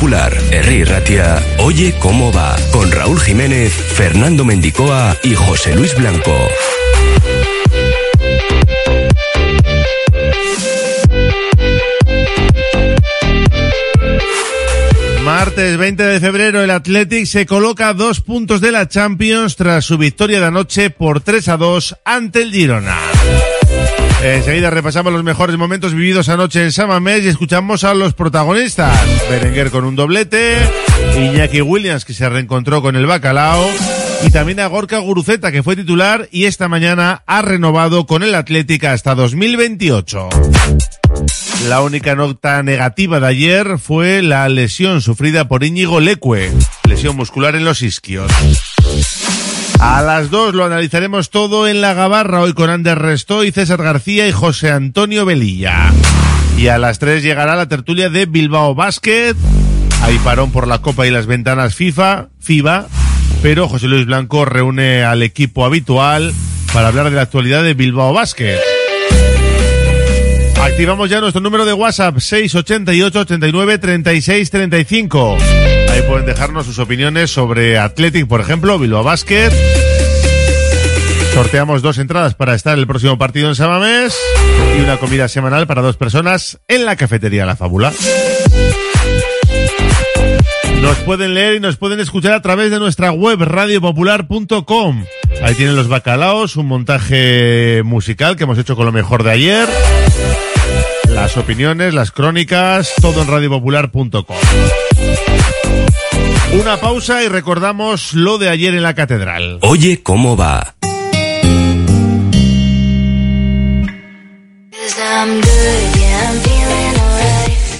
Popular, Herri Ratia, Oye cómo va, con Raúl Jiménez, Fernando Mendicoa y José Luis Blanco. Martes 20 de febrero el Athletic se coloca dos puntos de la Champions tras su victoria de anoche por 3 a 2 ante el Girona. Enseguida repasamos los mejores momentos vividos anoche en Samamés y escuchamos a los protagonistas. Berenguer con un doblete, Iñaki Williams que se reencontró con el Bacalao y también a Gorka Guruceta que fue titular y esta mañana ha renovado con el Atlética hasta 2028. La única nota negativa de ayer fue la lesión sufrida por Íñigo Leque, lesión muscular en los isquios. A las dos lo analizaremos todo en la Gabarra, hoy con Ander Restoy, César García y José Antonio Velilla. Y a las tres llegará la tertulia de Bilbao Basket. Hay parón por la Copa y las ventanas FIFA, FIBA, pero José Luis Blanco reúne al equipo habitual para hablar de la actualidad de Bilbao Basket. Activamos ya nuestro número de WhatsApp 688 89 36 35. Pueden dejarnos sus opiniones sobre Athletic, por ejemplo, Bilbao Basket. Sorteamos dos entradas para estar el próximo partido en Samamés y una comida semanal para dos personas en la cafetería La Fábula. Nos pueden leer y nos pueden escuchar a través de nuestra web radiopopular.com. Ahí tienen los bacalaos, un montaje musical que hemos hecho con lo mejor de ayer. Las opiniones, las crónicas, todo en radiopopular.com. Una pausa y recordamos lo de ayer en la catedral. Oye cómo va.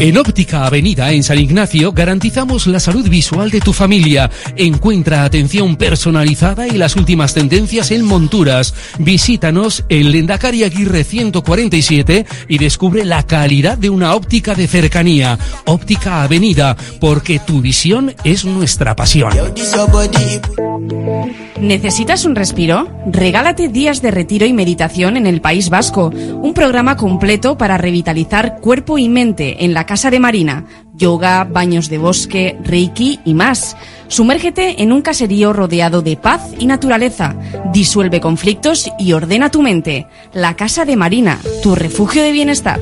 En Óptica Avenida en San Ignacio garantizamos la salud visual de tu familia. Encuentra atención personalizada y las últimas tendencias en monturas. Visítanos en Lendakari Aguirre 147 y descubre la calidad de una óptica de cercanía. Óptica Avenida, porque tu visión es nuestra pasión. ¿Necesitas un respiro? Regálate días de retiro y meditación en el País Vasco, un programa completo para revitalizar cuerpo y mente en la Casa de Marina, yoga, baños de bosque, reiki y más. Sumérgete en un caserío rodeado de paz y naturaleza, disuelve conflictos y ordena tu mente. La Casa de Marina, tu refugio de bienestar.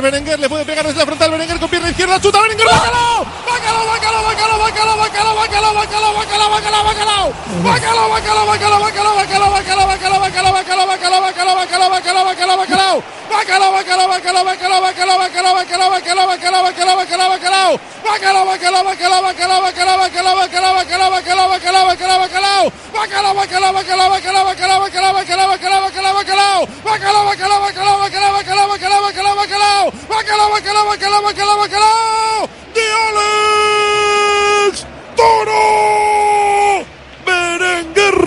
Berenguer le puede pegar desde la frontal. Berenguer con pierna izquierda. Chuta, Berenguer. Bacalao, bacalao, bacalao, bacalao, bacalao, bacalao, bacalao, bacalao, bacalao, bacalao, bacalao, bacalao! Bacalao, bacalao, bacalao, bacalao, bacalao, bacalao, bacalao, bacalao, bacalao, bacalao, bacalao, bacalao! Bacalao, bacalao, bacalao, bacalao, bacalao, bacalao, bacalao, bacalao, bacalao, bacalao! Bacalao, bacalao, bacalao, bacalao, bacalao, bacalao, bacalao, bacalao! Bacalao, bacalao, bacalao, bacalao, bacalao! ¡De Alex Toro Berenguer!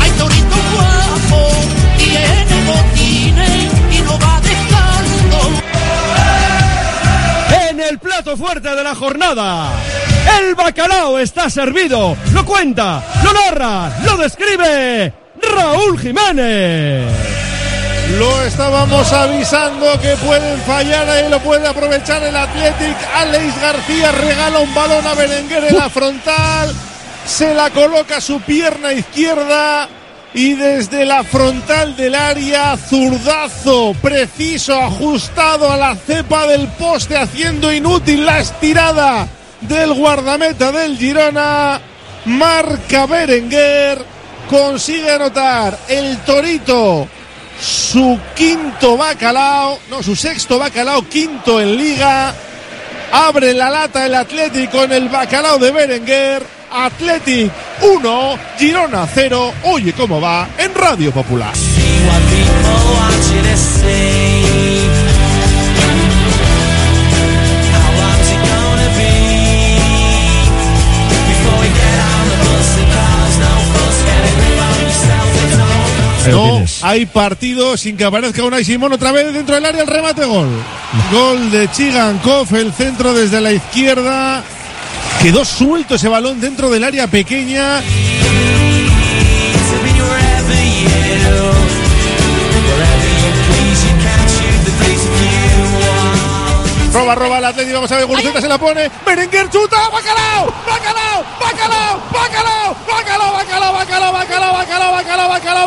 Hay torito guapo, tiene botines y no va dejando. En el plato fuerte de la jornada, el bacalao está servido. Lo cuenta, lo narra, lo describe Raúl Jiménez. Lo estábamos avisando que pueden fallar, ahí lo puede aprovechar el Athletic. Alex García regala un balón a Berenguer en la frontal, se la coloca a su pierna izquierda y desde la frontal del área, zurdazo preciso, ajustado a la cepa del poste, haciendo inútil la estirada del guardameta del Girona. Marca Berenguer, consigue anotar el Torito su quinto bacalao, no, su sexto bacalao, quinto en liga. Abre la lata el Atlético en el bacalao de Berenguer. Athletic 1, Girona 0. Oye cómo va en Radio Popular. No hay partido sin que aparezca Unai Simón otra vez dentro del área el remate gol. Gol de Chigankov, el centro desde la izquierda. Quedó suelto ese balón dentro del área pequeña. Roba, roba el Atlético, vamos a ver, Guruceta se la pone. Berenguer chuta, bacalao, bacalao, bacalao, bacalao, bacalao, bacalao, bacalao, bacalao, bacalao, bacalao, bacalao, bacalao,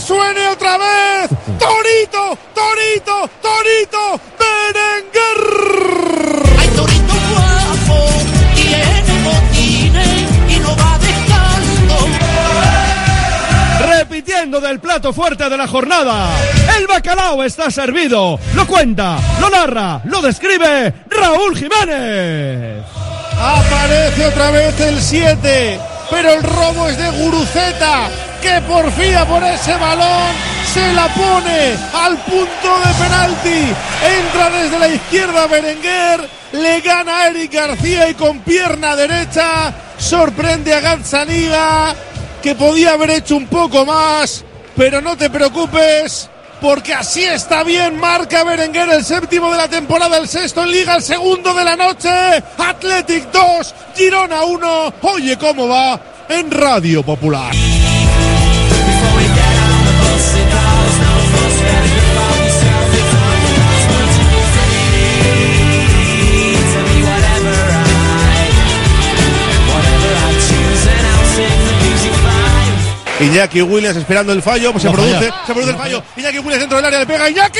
Que suene otra vez. Torito, Torito, Torito, Berenguer. Hay torito guapo, tiene botines y no va dejando. Repitiendo del plato fuerte de la jornada, el bacalao está servido. Lo cuenta, lo narra, lo describe Raúl Jiménez. Aparece otra vez el 7. Pero el robo es de Guruceta. Que porfía por ese balón. Se la pone al punto de penalti. Entra desde la izquierda Berenguer. Le gana a Eric García y con pierna derecha sorprende a Gazzaniga. Que podía haber hecho un poco más. Pero no te preocupes porque así está bien. Marca Berenguer el séptimo de la temporada, el sexto en liga, el segundo de la noche. Athletic 2, Girona 1. Oye cómo va en Radio Popular. Iñaki Williams esperando el fallo, pues se produce, se produce el fallo. Iñaki Williams dentro del área le pega Iñaki.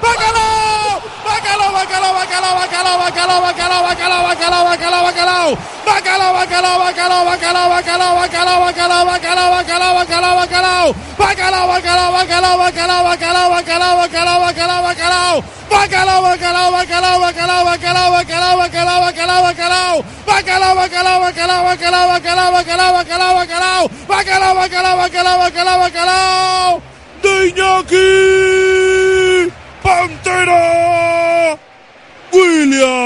¡Bacalao! ¡Bacalao, bacalao, bacalao, bacalao, bacalao, bacalao, bacalao, bacalao, bacalao, bacalao! ¡Bacalao, bacalao, bacalao, bacalao, bacalao, bacalao, bacalao, bacalao, bacalao, bacalao, bacalao! ¡Bacalao, bacalao, bacalao, bacalao, bacalao, bacalao, bacalao, bacalao, bacalao! ¡Bacalao, bacalao, bacalao, bacalao, bacalao, bacalao, bacalao, bacalao, bacalao! ¡Bacalao, bacalao, bacalao, bacalao, bacalao, bacalao, bacalao, bacalao! ¡Bacalao, bacalao, bacalao, bacalao, bacalao! ¡De Iñaki! ¡Pantera! ¡Williams!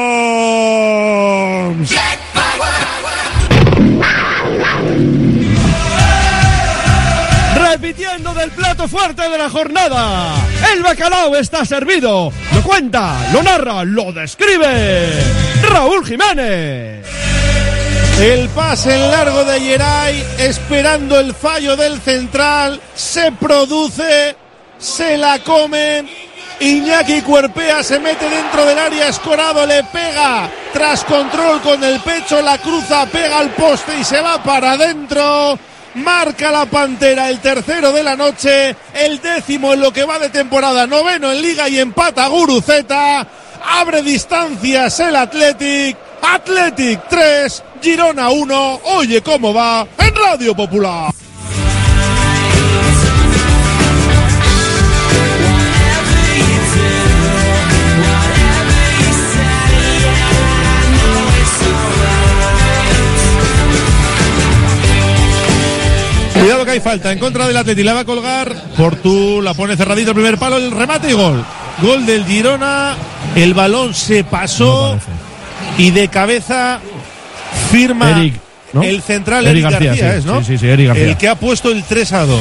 Repitiendo del plato fuerte de la jornada. El bacalao está servido. Lo cuenta, lo narra, lo describe. Raúl Jiménez. El pase en largo de Yeray, esperando el fallo del central, se produce, se la comen. Iñaki Cuerpea se mete dentro del área, escorado le pega tras control con el pecho, la cruza, pega al poste y se va para adentro. Marca la Pantera el tercero de la noche, el décimo en lo que va de temporada, noveno en liga y empata Guruceta. Abre distancias el Athletic. Athletic 3, Girona 1. Oye cómo va en Radio Popular. Que hay falta en contra del Atleti. La va a colgar. Portu la pone cerradito el primer palo, el remate y gol. Gol del Girona. El balón se pasó y de cabeza firma Eric, ¿no? el central Eric Eric, García, García, sí, es, ¿no? sí, sí, sí, Eric García. El que ha puesto el 3 a 2.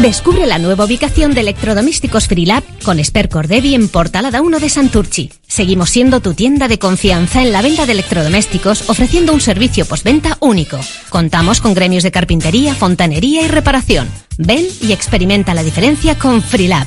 Descubre la nueva ubicación de electrodomésticos Freelab con Esper Cordevi en Portalada 1 de Santurchi. Seguimos siendo tu tienda de confianza en la venta de electrodomésticos ofreciendo un servicio postventa único. Contamos con gremios de carpintería, fontanería y reparación. Ven y experimenta la diferencia con Freelab.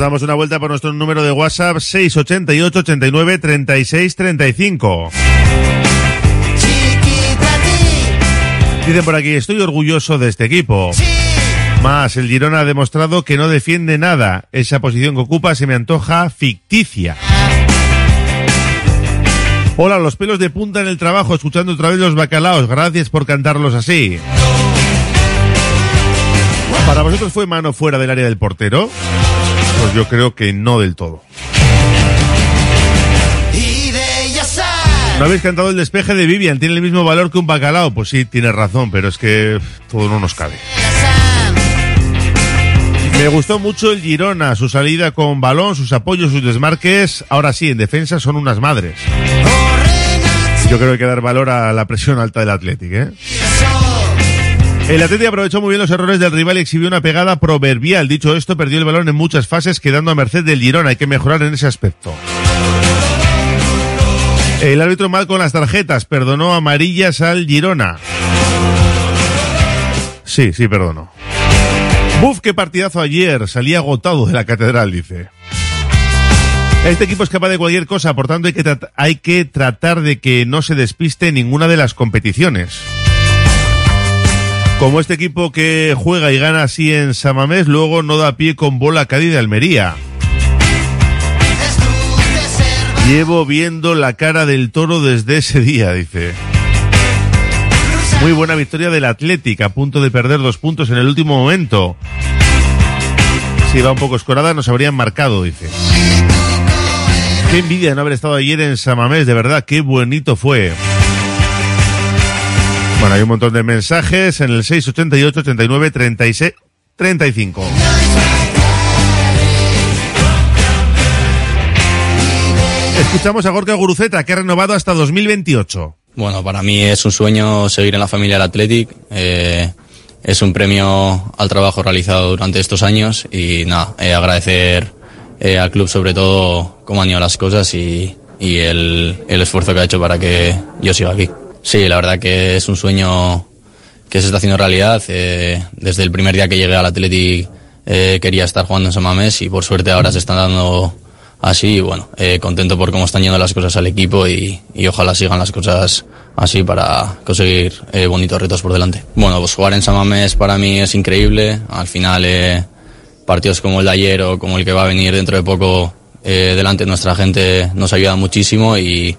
Damos una vuelta por nuestro número de WhatsApp 688 89 36 35. Dicen por aquí, estoy orgulloso de este equipo. Más, el Girona ha demostrado que no defiende nada. Esa posición que ocupa se me antoja ficticia. Hola, los pelos de punta en el trabajo, escuchando otra vez los bacalaos. Gracias por cantarlos así. ¿Para vosotros fue mano fuera del área del portero? Pues yo creo que no del todo. ¿No habéis cantado el despeje de Vivian? ¿Tiene el mismo valor que un bacalao? Pues sí, tienes razón, pero es que todo no nos cabe. Me gustó mucho el Girona, su salida con balón, sus apoyos, sus desmarques. Ahora sí, en defensa son unas madres. Yo creo que hay que dar valor a la presión alta del Athletic, ¿eh? El Atleti aprovechó muy bien los errores del rival y exhibió una pegada proverbial. Dicho esto, perdió el balón en muchas fases, quedando a merced del Girona. Hay que mejorar en ese aspecto. El árbitro mal con las tarjetas, perdonó amarillas al Girona. Sí, sí, perdonó. Buf, qué partidazo ayer. Salí agotado de la catedral, dice. Este equipo es capaz de cualquier cosa, por tanto hay que, hay que tratar de que no se despiste en ninguna de las competiciones. Como este equipo que juega y gana así en Samamés, luego no da pie con bola Cádiz de Almería. Llevo viendo la cara del toro desde ese día, dice. Muy buena victoria del Athletic, a punto de perder dos puntos en el último momento. Si iba un poco escorada, nos habrían marcado, dice. Qué envidia no haber estado ayer en Samamés, de verdad, qué bonito fue. Bueno, hay un montón de mensajes en el 688 89 36 35. Escuchamos a Gorka Guruceta, que ha renovado hasta 2028. Bueno, para mí es un sueño seguir en la familia del Athletic. eh, es un premio al trabajo realizado durante estos años y nada, eh, agradecer eh, al club sobre todo cómo han ido las cosas y, y el, el esfuerzo que ha hecho para que yo siga aquí. Sí, la verdad que es un sueño que se está haciendo realidad. eh, desde el primer día que llegué al Athletic eh, quería estar jugando en San Mamés y por suerte ahora se están dando así y bueno, eh, contento por cómo están yendo las cosas al equipo y, y ojalá sigan las cosas así para conseguir bonitos retos por delante. Bueno, pues jugar en San Mamés para mí es increíble. Al final, partidos como el de ayer o como el que va a venir dentro de poco delante de nuestra gente nos ayuda muchísimo y,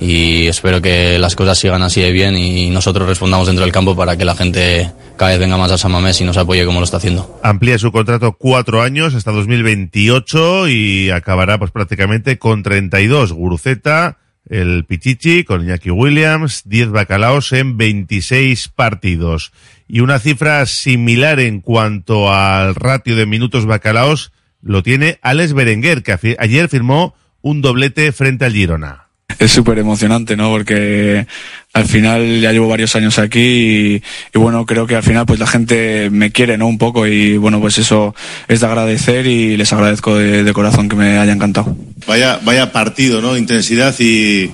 y espero que las cosas sigan así de bien y nosotros respondamos dentro del campo para que la gente cada vez venga más a San Mamés y nos apoye como lo está haciendo. Amplía su contrato cuatro años hasta 2028 y acabará pues prácticamente con 32. Guruceta, el Pichichi con Iñaki Williams, 10 bacalaos en 26 partidos. Y una cifra similar en cuanto al ratio de minutos bacalaos lo tiene Alex Berenguer, que ayer firmó un doblete frente al Girona. Es súper emocionante, ¿no? Porque al final ya llevo varios años aquí y, y bueno, creo que al final pues la gente me quiere, ¿no? Un poco y bueno, pues eso es de agradecer y les agradezco de, de corazón que me haya encantado. Vaya, vaya partido, ¿no? Intensidad y,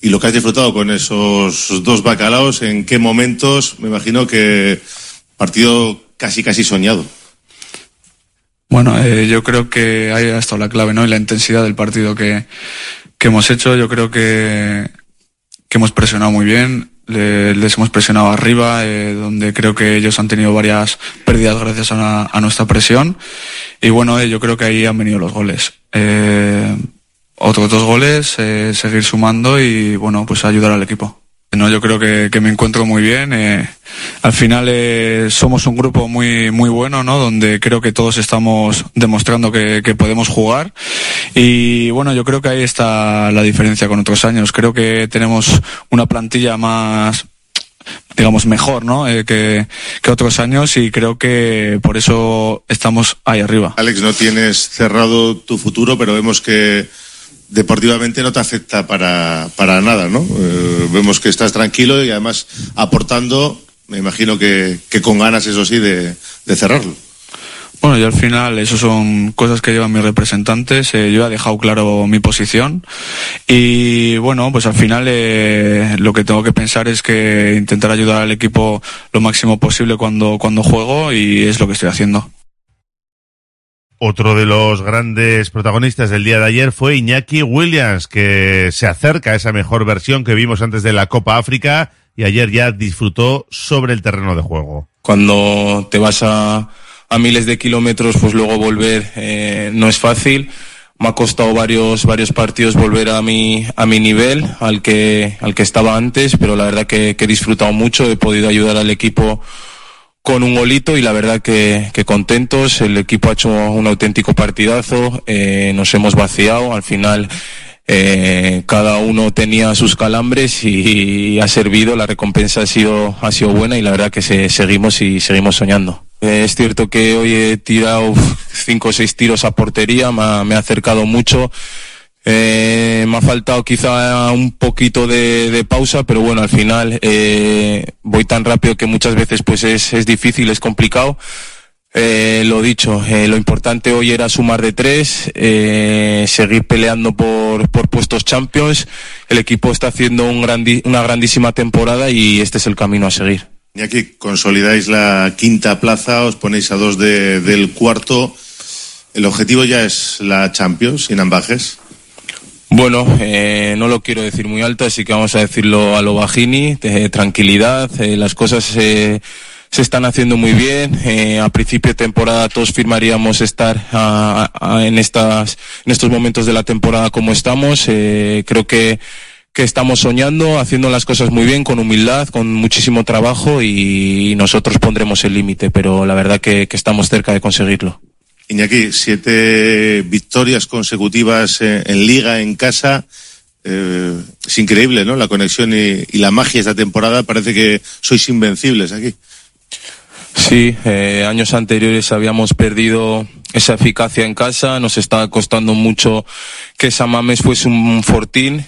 y lo que has disfrutado con esos dos bacalaos, en qué momentos, me imagino que partido casi casi soñado. Bueno, eh, yo creo que ahí ha estado la clave, ¿no? Y la intensidad del partido que, que hemos hecho. Yo creo que, que hemos presionado muy bien. le- les hemos presionado arriba, eh, donde creo que ellos han tenido varias pérdidas gracias a, nuestra presión. Y bueno, eh, yo creo que ahí han venido los goles. Eh, otros dos goles, eh, seguir sumando y bueno, pues ayudar al equipo. No, yo creo que, me encuentro muy bien. eh, al final eh, somos un grupo muy muy bueno, ¿no? Donde creo que todos estamos demostrando que, que podemos jugar y bueno, yo creo que ahí está la diferencia con otros años. Creo que tenemos una plantilla más digamos mejor, ¿no? Eh, que, que otros años y creo que por eso estamos ahí arriba. Alex, no tienes cerrado tu futuro, pero vemos que deportivamente no te afecta para, para nada, ¿no? Eh, vemos que estás tranquilo y además aportando, me imagino que, con ganas, eso sí, de, de cerrarlo. Bueno, yo al final, eso son cosas que llevan mis representantes. eh, yo he dejado claro mi posición. Y bueno, pues al final eh, lo que tengo que pensar es que intentar ayudar al equipo lo máximo posible cuando, cuando juego y es lo que estoy haciendo. Otro de los grandes protagonistas del día de ayer fue Iñaki Williams, que se acerca a esa mejor versión que vimos antes de la Copa África y ayer ya disfrutó sobre el terreno de juego. Cuando te vas a, a miles de kilómetros, pues luego volver eh, no es fácil. Me ha costado varios, varios partidos volver a mi, a mi nivel, al que, al que estaba antes, pero la verdad que, que he disfrutado mucho, he podido ayudar al equipo con un golito y la verdad que, que contentos. El equipo ha hecho un auténtico partidazo, eh, nos hemos vaciado. Al final eh, cada uno tenía sus calambres y, ha servido. La recompensa ha sido, ha sido buena y la verdad que se- seguimos y seguimos soñando. Eh, es cierto que hoy he tirado cinco o seis tiros a portería, me ha, me ha acercado mucho. Eh, me ha faltado quizá un poquito de, pausa, pero bueno, al final eh, voy tan rápido que muchas veces pues es, es difícil, es complicado. Eh, lo dicho, lo importante hoy era sumar de tres, seguir peleando por, por puestos champions. El equipo está haciendo una grandísima temporada y este es el camino a seguir. Y aquí consolidáis la quinta plaza, os ponéis a dos de- del cuarto. El objetivo ya es la Champions, sin ambajes. Bueno, eh, no lo quiero decir muy alto, así que vamos a decirlo a lo bajini, eh, tranquilidad, eh, las cosas se están haciendo muy bien. eh, a principio de temporada todos firmaríamos estar ah, en, estas, en estos momentos de la temporada como estamos. eh, creo que, que estamos soñando, haciendo las cosas muy bien, con humildad, con muchísimo trabajo y nosotros pondremos el límite, pero la verdad que- que estamos cerca de conseguirlo. Iñaki, siete victorias consecutivas en, en liga, en casa. Eh, es increíble, ¿no? La conexión y, la magia esta temporada. Parece que sois invencibles aquí. Sí, eh, años anteriores habíamos perdido esa eficacia en casa, nos estaba costando mucho que Samames fuese un fortín.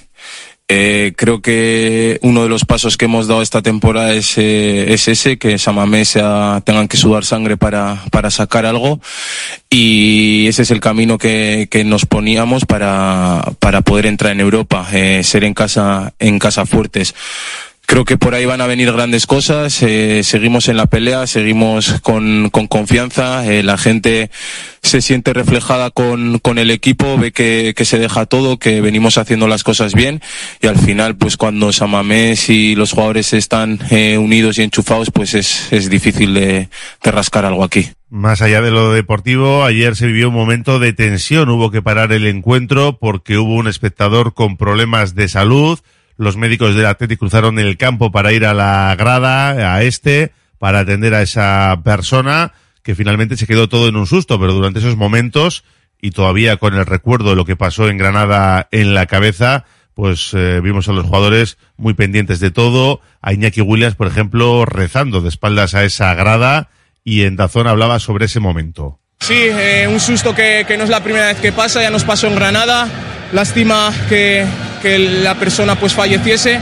Eh, creo que uno de los pasos que hemos dado esta temporada es, eh, es ese, que Samamés sea- tengan que sudar sangre para, para sacar algo y ese es el camino que, que nos poníamos para, para poder entrar en Europa, eh, ser en casa, en casa fuertes. Creo que por ahí van a venir grandes cosas. eh, seguimos en la pelea, seguimos con, con confianza. eh, la gente se siente reflejada con, el equipo, ve que, se deja todo, que venimos haciendo las cosas bien. Y al final, pues cuando Samamés y los jugadores están eh, unidos y enchufados, pues es, difícil de rascar algo aquí. Más allá de lo deportivo, ayer se vivió un momento de tensión. Hubo que parar el encuentro porque hubo un espectador con problemas de salud. Los médicos del Atlético cruzaron el campo para ir a la grada, a este, para atender a esa persona, que finalmente se quedó todo en un susto, pero durante esos momentos, y todavía con el recuerdo de lo que pasó en Granada en la cabeza, pues eh, vimos a los jugadores muy pendientes de todo, a Iñaki Williams, por ejemplo, rezando de espaldas a esa grada, y en Dazón hablaba sobre ese momento. Sí, eh, un susto que, que no es la primera vez que pasa, ya nos pasó en Granada. Lástima que, que la persona pues falleciese.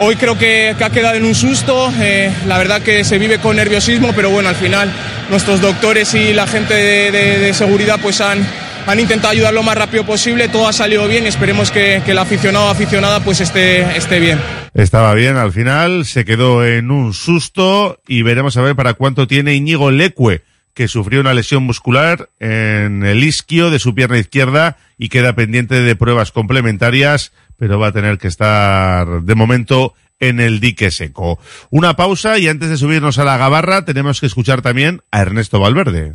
Hoy creo que, que ha quedado en un susto. eh, la verdad que se vive con nerviosismo, pero bueno, al final nuestros doctores y la gente de, de- de seguridad pues han, han intentado ayudar lo más rápido posible. Todo ha salido bien y esperemos que, que el aficionado o aficionada pues esté, esté bien. Estaba bien al final, se quedó en un susto y veremos a ver para cuánto tiene Íñigo Lecue, que sufrió una lesión muscular en el isquio de su pierna izquierda y queda pendiente de pruebas complementarias, pero va a tener que estar de momento en el dique seco. Una pausa y antes de subirnos a la gabarra tenemos que escuchar también a Ernesto Valverde.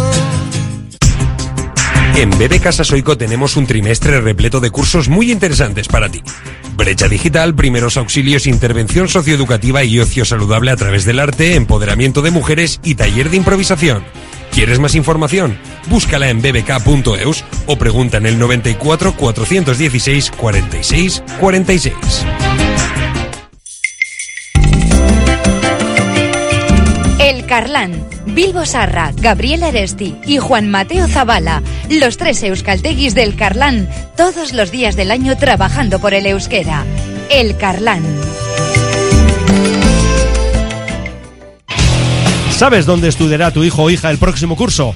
En BB Casa Soico tenemos un trimestre repleto de cursos muy interesantes para ti. Brecha digital, primeros auxilios, intervención socioeducativa y ocio saludable a través del arte, empoderamiento de mujeres y taller de improvisación. ¿Quieres más información? Búscala en bbk.eus o pregunta en el 94 416 46 46. Carlán, Bilbo Sarra, Gabriel Aresti y Juan Mateo Zavala, los tres euskalteguis del Carlán, todos los días del año trabajando por el euskera. El Carlán. ¿Sabes dónde estudiará tu hijo o hija el próximo curso?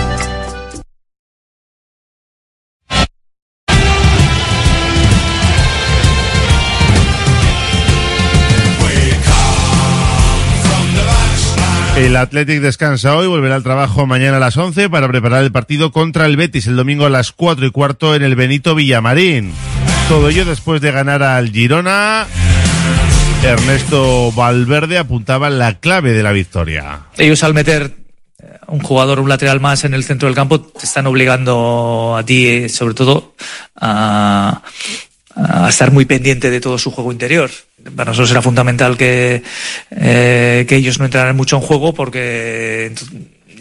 El Athletic descansa hoy, volverá al trabajo mañana a las 11 para preparar el partido contra el Betis el domingo a las 4 y cuarto en el Benito Villamarín. Todo ello después de ganar al Girona. Ernesto Valverde apuntaba la clave de la victoria. ellos al meter eh, un jugador, un lateral más en el centro del campo, te están obligando a ti, eh, sobre todo, a, a estar muy pendiente de todo su juego interior. Para nosotros era fundamental que, eh, que ellos no entraran mucho en juego porque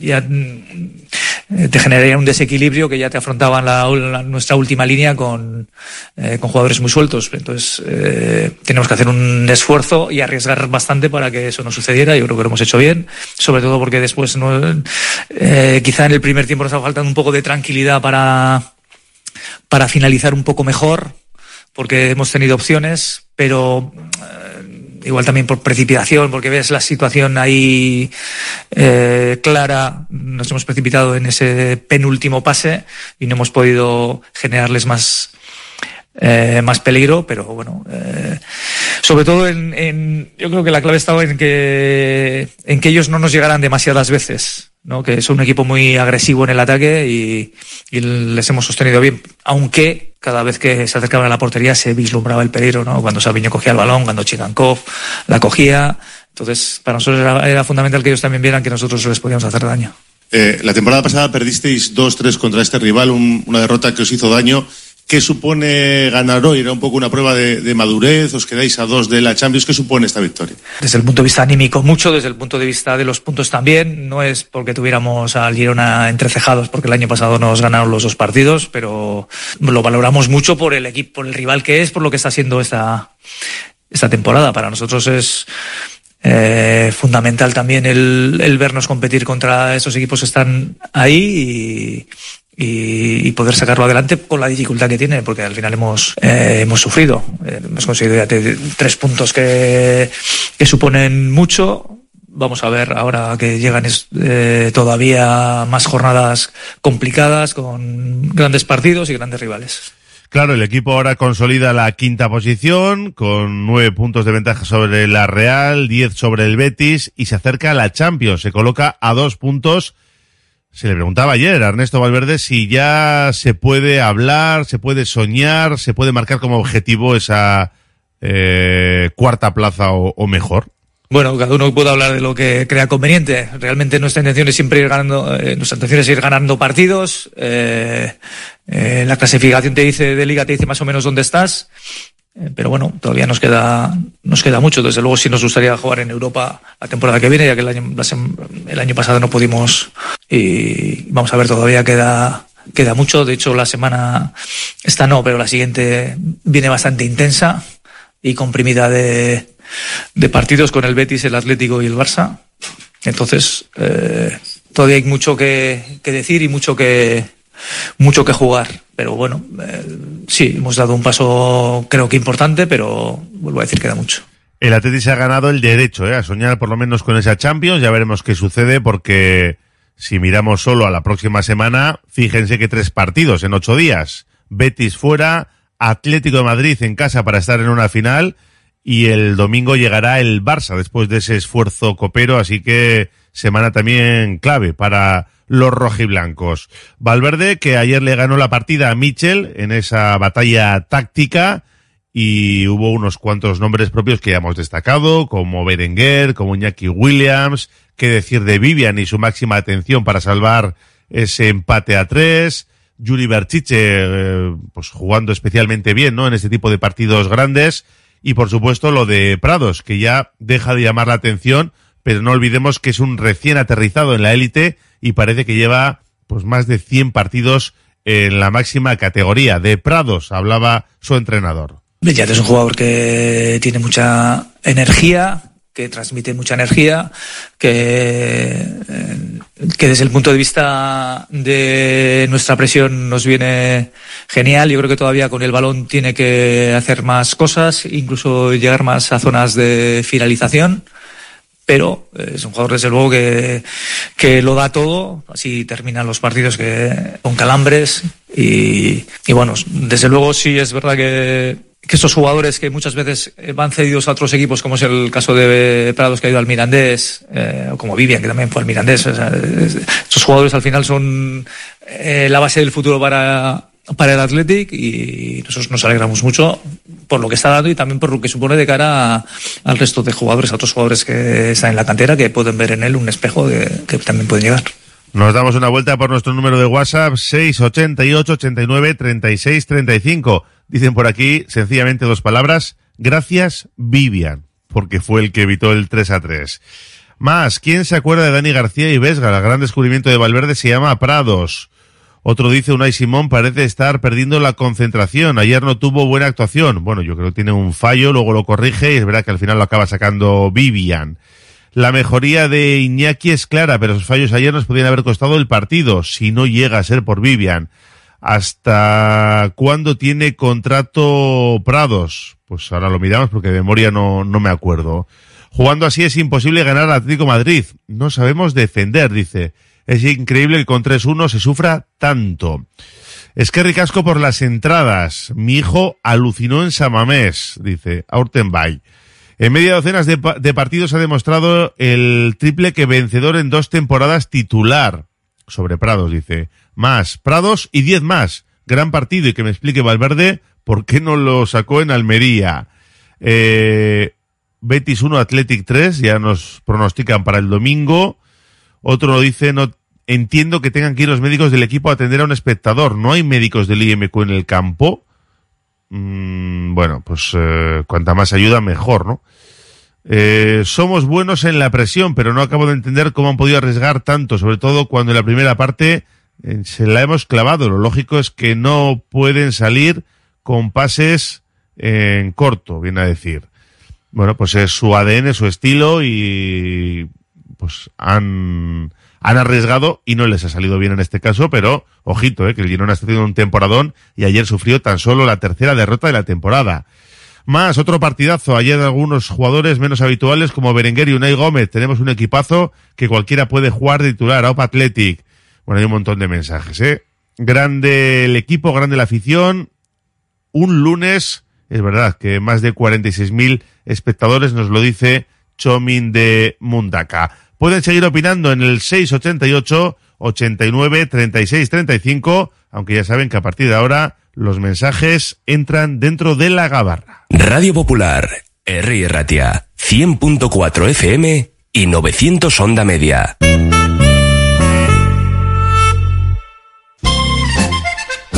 ya mm, te generaría un desequilibrio que ya te afrontaban la, nuestra última línea con, eh, con jugadores muy sueltos. Entonces, eh, tenemos que hacer un esfuerzo y arriesgar bastante para que eso no sucediera. Yo creo que lo hemos hecho bien, sobre todo porque después, no, eh, quizá en el primer tiempo nos ha faltado un poco de tranquilidad para, para finalizar un poco mejor, porque hemos tenido opciones, pero eh, igual también por precipitación, porque ves la situación ahí eh, clara, nos hemos precipitado en ese penúltimo pase y no hemos podido generarles más, eh, más peligro, pero bueno, eh, sobre todo en, en- yo creo que la clave estaba en que, en que ellos no nos llegaran demasiadas veces, ¿no? que son un equipo muy agresivo en el ataque y, y les hemos sostenido bien, aunque cada vez que se acercaban a la portería se vislumbraba el peligro, ¿no? cuando Sabiño cogía el balón, cuando Chigankov la cogía, entonces para nosotros era, era fundamental que ellos también vieran que nosotros les podíamos hacer daño. Eh, la temporada pasada perdisteis 2-3 contra este rival, un- una derrota que os hizo daño. ¿Qué supone ganar hoy? ¿Era un poco una prueba de, madurez? ¿Os quedáis a dos de la Champions? ¿Qué supone esta victoria? desde el punto de vista anímico mucho, desde el punto de vista de los puntos también. No es porque tuviéramos al Girona entrecejados, porque el año pasado nos ganaron los dos partidos, pero lo valoramos mucho por el equipo, por el rival que es, por lo que está haciendo esta, esta temporada. Para nosotros es eh, fundamental también el, el vernos competir contra esos equipos que están ahí y, poder sacarlo adelante con la dificultad que tiene, porque al final hemos, eh, hemos sufrido. Eh, hemos conseguido ya tres puntos que, que suponen mucho. Vamos a ver ahora que llegan eh, todavía más jornadas complicadas con grandes partidos y grandes rivales. Claro, el equipo ahora consolida la quinta posición con nueve puntos de ventaja sobre la Real, diez sobre el Betis y se acerca a la Champions. Se coloca a dos puntos Se le preguntaba ayer a Ernesto Valverde si ya se puede hablar, se puede soñar, se puede marcar como objetivo esa eh, cuarta plaza o, o mejor. Bueno, cada uno puede hablar de lo que crea conveniente. Realmente nuestra intención es siempre ir ganando, eh, nuestra intención es ir ganando partidos. Eh, eh, la clasificación te dice de liga te dice más o menos dónde estás. Eh, pero bueno, todavía nos queda, nos queda mucho. Desde luego sí nos gustaría jugar en Europa la temporada que viene, ya que el año, el año pasado no pudimos. Y vamos a ver, todavía queda, queda mucho. De hecho, la semana, esta no, pero la siguiente viene bastante intensa y comprimida de, de partidos con el Betis, el Atlético y el Barça. Entonces, eh, todavía hay mucho que decir y mucho que, mucho que jugar. Pero bueno, eh, sí, hemos dado un paso creo que importante, pero vuelvo a decir que da mucho. El Atleti se ha ganado el derecho ¿eh? a soñar por lo menos con esa Champions. Ya veremos qué sucede porque si miramos solo a la próxima semana, fíjense que tres partidos en ocho días. Betis fuera, Atlético de Madrid en casa para estar en una final y el domingo llegará el Barça después de ese esfuerzo copero. Así que semana también clave para los rojiblancos. Valverde que ayer le ganó la partida a Michel en esa batalla táctica y hubo unos cuantos nombres propios que ya hemos destacado, como Berenguer, como Iñaki Williams, qué decir de Vivian y su máxima atención para salvar ese empate a tres, Yuri Berchiche, eh, pues jugando especialmente bien, ¿no? En este tipo de partidos grandes, y por supuesto lo de Prados, que ya deja de llamar la atención, pero no olvidemos que es un recién aterrizado en la élite y parece que lleva pues más de 100 partidos en la máxima categoría. De Prados hablaba su entrenador. Bellat es un jugador que tiene mucha energía, que transmite mucha energía, que, eh, que desde el punto de vista de nuestra presión nos viene genial. Yo creo que todavía con el balón tiene que hacer más cosas, incluso llegar más a zonas de finalización. Pero eh, es un jugador, desde luego, que, que lo da todo. Así terminan los partidos que, con calambres. Y, y bueno, desde luego sí es verdad que, que estos jugadores que muchas veces eh, van cedidos a otros equipos, como es el caso de Prados que ha ido al Mirandés, eh, o como Vivian que también fue al Mirandés, o estos jugadores al final son la base del futuro para, para el Athletic y nosotros nos alegramos mucho por lo que está dando y también por lo que supone de cara a- al resto de jugadores, a otros jugadores que están en la cantera que pueden ver en él un espejo de, que también pueden llegar. Nos damos una vuelta por nuestro número de WhatsApp 688 89 36 35. Dicen por aquí sencillamente dos palabras. Gracias, Vivian, porque fue el que evitó el 3 a 3. Más, ¿quién se acuerda de Dani García y Vesga? El gran descubrimiento de Valverde se llama Prados. Otro dice, Unai Simón parece estar perdiendo la concentración. Ayer no tuvo buena actuación. Bueno, yo creo que tiene un fallo, luego lo corrige y es verdad que al final lo acaba sacando Vivian. La mejoría de Iñaki es clara, pero sus fallos ayer nos podrían haber costado el partido, si no llega a ser por Vivian. ¿Hasta cuándo tiene contrato Prados? Pues ahora lo miramos porque de memoria no, no me acuerdo. Jugando así es imposible ganar al Atlético Madrid. No sabemos defender, dice. Es increíble que con 3-1 se sufra tanto. Es que ricasco por las entradas. Mi hijo alucinó en Samamés, dice Aurtenbay. En media docenas de, pa- de partidos ha demostrado el triple que vencedor en dos temporadas titular. Sobre Prados, dice. Más, Prados y diez más. Gran partido y que me explique Valverde por qué no lo sacó en Almería. Eh, Betis 1, Athletic 3, ya nos pronostican para el domingo. Otro dice, no entiendo que tengan que ir los médicos del equipo a atender a un espectador. ¿No hay médicos del IMQ en el campo? Mm, bueno, pues eh, cuanta más ayuda, mejor, ¿no? Eh, somos buenos en la presión, pero no acabo de entender cómo han podido arriesgar tanto, sobre todo cuando en la primera parte eh, se la hemos clavado. Lo lógico es que no pueden salir con pases en corto, viene a decir. Bueno, pues es su ADN, su estilo y pues han, han arriesgado y no les ha salido bien en este caso, pero ojito, eh, que el Girona está teniendo un temporadón y ayer sufrió tan solo la tercera derrota de la temporada. Más, otro partidazo. Ayer algunos jugadores menos habituales como Berenguer y Unai Gómez. Tenemos un equipazo que cualquiera puede jugar de titular. Aupa Athletic. Bueno, hay un montón de mensajes, ¿eh? Grande el equipo, grande la afición. Un lunes, es verdad que más de 46.000 espectadores nos lo dice Chomin de Mundaka. Pueden seguir opinando en el 688 89 36 35, aunque ya saben que a partir de ahora los mensajes entran dentro de la gabarra. Radio Popular, R. Ratia, 100.4 FM y 900 Onda Media.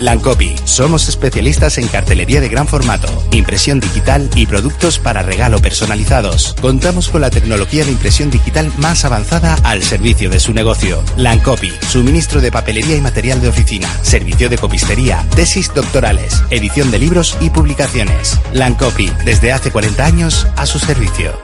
Lancopi. Somos especialistas en cartelería de gran formato, impresión digital y productos para regalo personalizados. Contamos con la tecnología de impresión digital más avanzada al servicio de su negocio. Lancopi. Suministro de papelería y material de oficina, servicio de copistería, tesis doctorales, edición de libros y publicaciones. Lancopi. Desde hace 40 años a su servicio.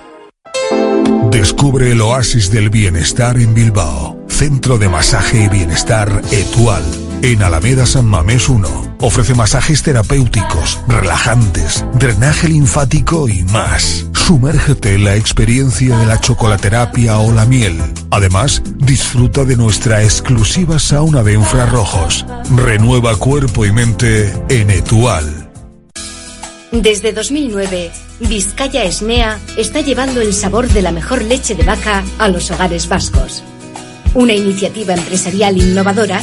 Descubre el oasis del bienestar en Bilbao. Centro de Masaje y Bienestar Etual. En Alameda San Mamés 1. Ofrece masajes terapéuticos, relajantes, drenaje linfático y más. Sumérgete en la experiencia de la chocolaterapia o la miel. Además, disfruta de nuestra exclusiva sauna de infrarrojos. Renueva cuerpo y mente en Etual. Desde 2009, Vizcaya Esnea está llevando el sabor de la mejor leche de vaca a los hogares vascos. Una iniciativa empresarial innovadora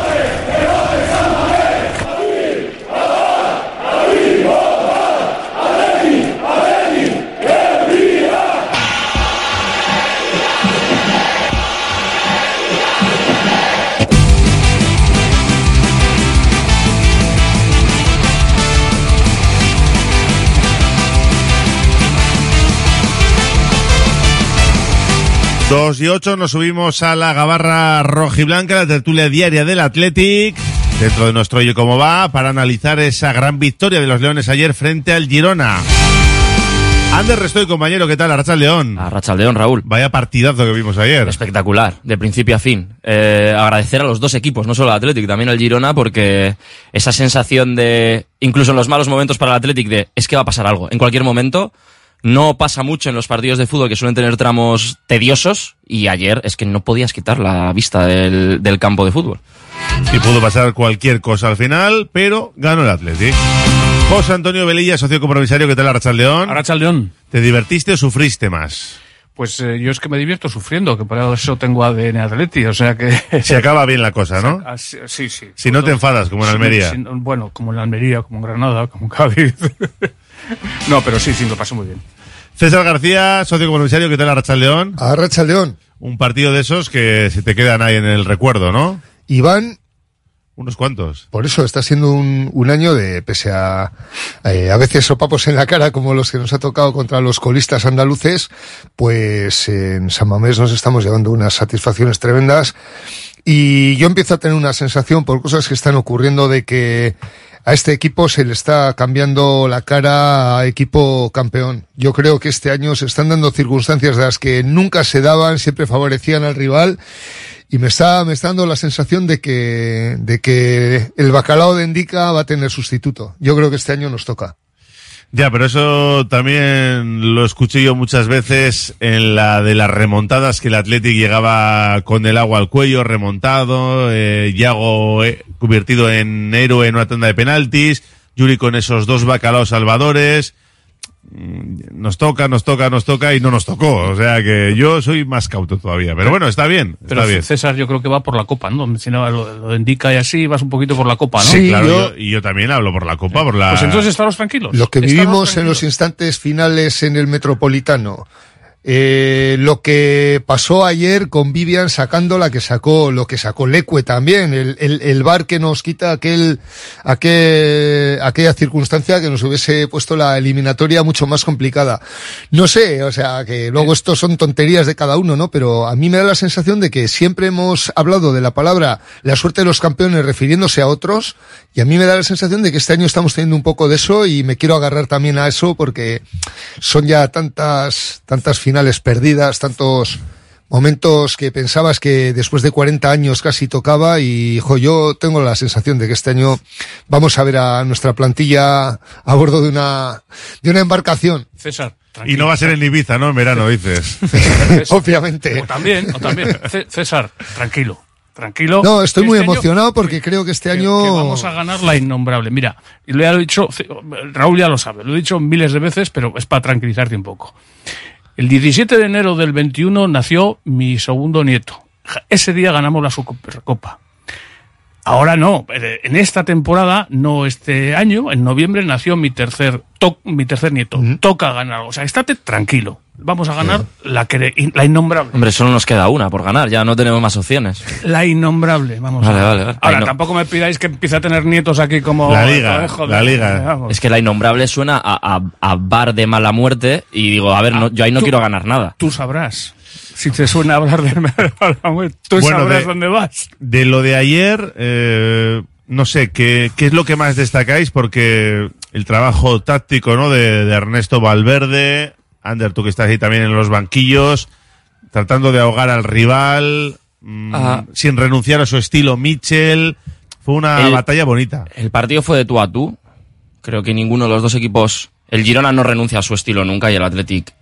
Dos y ocho nos subimos a la gabarra rojiblanca, la tertulia diaria del Athletic, dentro de nuestro Oye Cómo Va, para analizar esa gran victoria de los Leones ayer frente al Girona. Ander Restoy, compañero, ¿qué tal? Arracha León. Arracha León, Raúl. Vaya partidazo que vimos ayer. Espectacular, de principio a fin. Eh, agradecer a los dos equipos, no solo al Athletic, también al Girona, porque esa sensación de, incluso en los malos momentos para el Athletic, de es que va a pasar algo. En cualquier momento, no pasa mucho en los partidos de fútbol que suelen tener tramos tediosos y ayer es que no podías quitar la vista del, del campo de fútbol. Y pudo pasar cualquier cosa al final, pero ganó el Athletic. José Antonio Velilla, socio compromisario, ¿qué tal Arracha León? Arracha León. ¿Te divertiste o sufriste más? Pues eh, yo es que me divierto sufriendo, que por eso tengo ADN Atleti, o sea que... Se acaba bien la cosa, ¿no? Ah, sí, sí. sí. Si no te enfadas, como en Almería. bueno, como en Almería, como en Granada, como en Cádiz. no, pero sí, sí, lo pasé muy bien. César García, socio compromisario, ¿qué tal Arracha León? Arracha León. Un partido de esos que se te quedan ahí en el recuerdo, ¿no? Iván. Unos cuantos. Por eso está siendo un, un año de, pese a, eh, a veces sopapos en la cara como los que nos ha tocado contra los colistas andaluces, pues en San Mamés nos estamos llevando unas satisfacciones tremendas Y yo empiezo a tener una sensación por cosas que están ocurriendo de que a este equipo se le está cambiando la cara a equipo campeón. Yo creo que este año se están dando circunstancias de las que nunca se daban, siempre favorecían al rival. Y me está, me está dando la sensación de que, de que el bacalao de Indica va a tener sustituto. Yo creo que este año nos toca. Ya, pero eso también lo escuché yo muchas veces en la de las remontadas, que el Athletic llegaba con el agua al cuello, remontado, eh, Yago eh, convertido en héroe en una tanda de penaltis, Yuri con esos dos bacalaos salvadores. Mm, Nos toca, nos toca, nos toca y no nos tocó. O sea que yo soy más cauto todavía. Pero bueno, está bien, Pero está bien. César yo creo que va por la copa, ¿no? Si no, lo, lo indica y así, vas un poquito por la copa, ¿no? Sí, Claro, yo- yo- y yo también hablo por la copa, por la... Pues entonces estaros tranquilos. Lo que vivimos en los instantes finales en el Metropolitano, eh, lo que pasó ayer con Vivian sacando la que sacó, lo que sacó Leque también, el, el, el bar que nos quita aquel, aquel, aquella circunstancia que nos hubiese puesto la eliminatoria mucho más complicada. No sé, o sea, que luego esto son tonterías de cada uno, ¿no? Pero a mí me da la sensación de que siempre hemos hablado de la palabra la suerte de los campeones refiriéndose a otros, y a mí me da la sensación de que este año estamos teniendo un poco de eso y me quiero agarrar también a eso porque son ya tantas, tantas finales perdidas, tantos momentos que pensabas que después de 40 años casi tocaba y jo, yo tengo la sensación de que este año vamos a ver a nuestra plantilla a bordo de una, de una embarcación. César. Y no va a ser en Ibiza, ¿no? En verano, dices. Obviamente. O también, o también. César, tranquilo. Tranquilo. No, estoy muy este año- emocionado porque creo que este año... que vamos a ganar la innombrable. Mira, y lo he dicho, Raúl ya lo sabe, lo he dicho miles de veces, pero es para tranquilizarte un poco. El 17 de enero del 21 nació mi segundo nieto. Ese día ganamos la Supercopa. Ahora no, en esta temporada, no este año, en noviembre nació mi tercer, to- mi tercer nieto. Toca ganar, o sea, estate tranquilo. Vamos a ganar la, que, la innombrable. Hombre, solo nos queda una por ganar, ya no tenemos más opciones. La innombrable, vamos Vale, a vale, vale. Ahora, tampoco me pidáis que empiece a tener nietos aquí como... La liga, Eh, joder, la liga. Es que la innombrable suena a, a- a bar de mala muerte y digo, a ver, no, yo ahí no tú- quiero ganar nada. Tú sabrás. Si te suena hablar de mala muerte, tú Bueno, sabrás de- dónde vas. De lo de ayer, eh, no sé, ¿qué, ¿qué es lo que más destacáis? Porque el trabajo táctico, ¿no? De, de Ernesto Valverde, Ander, tú que estás ahí también en los banquillos, tratando de ahogar al rival, mm, Ah. sin renunciar a su estilo Mitchell. Fue una El- batalla bonita. El partido fue de tú a tú. Creo que ninguno de los dos equipos. El Girona no renuncia a su estilo nunca y el Athletic.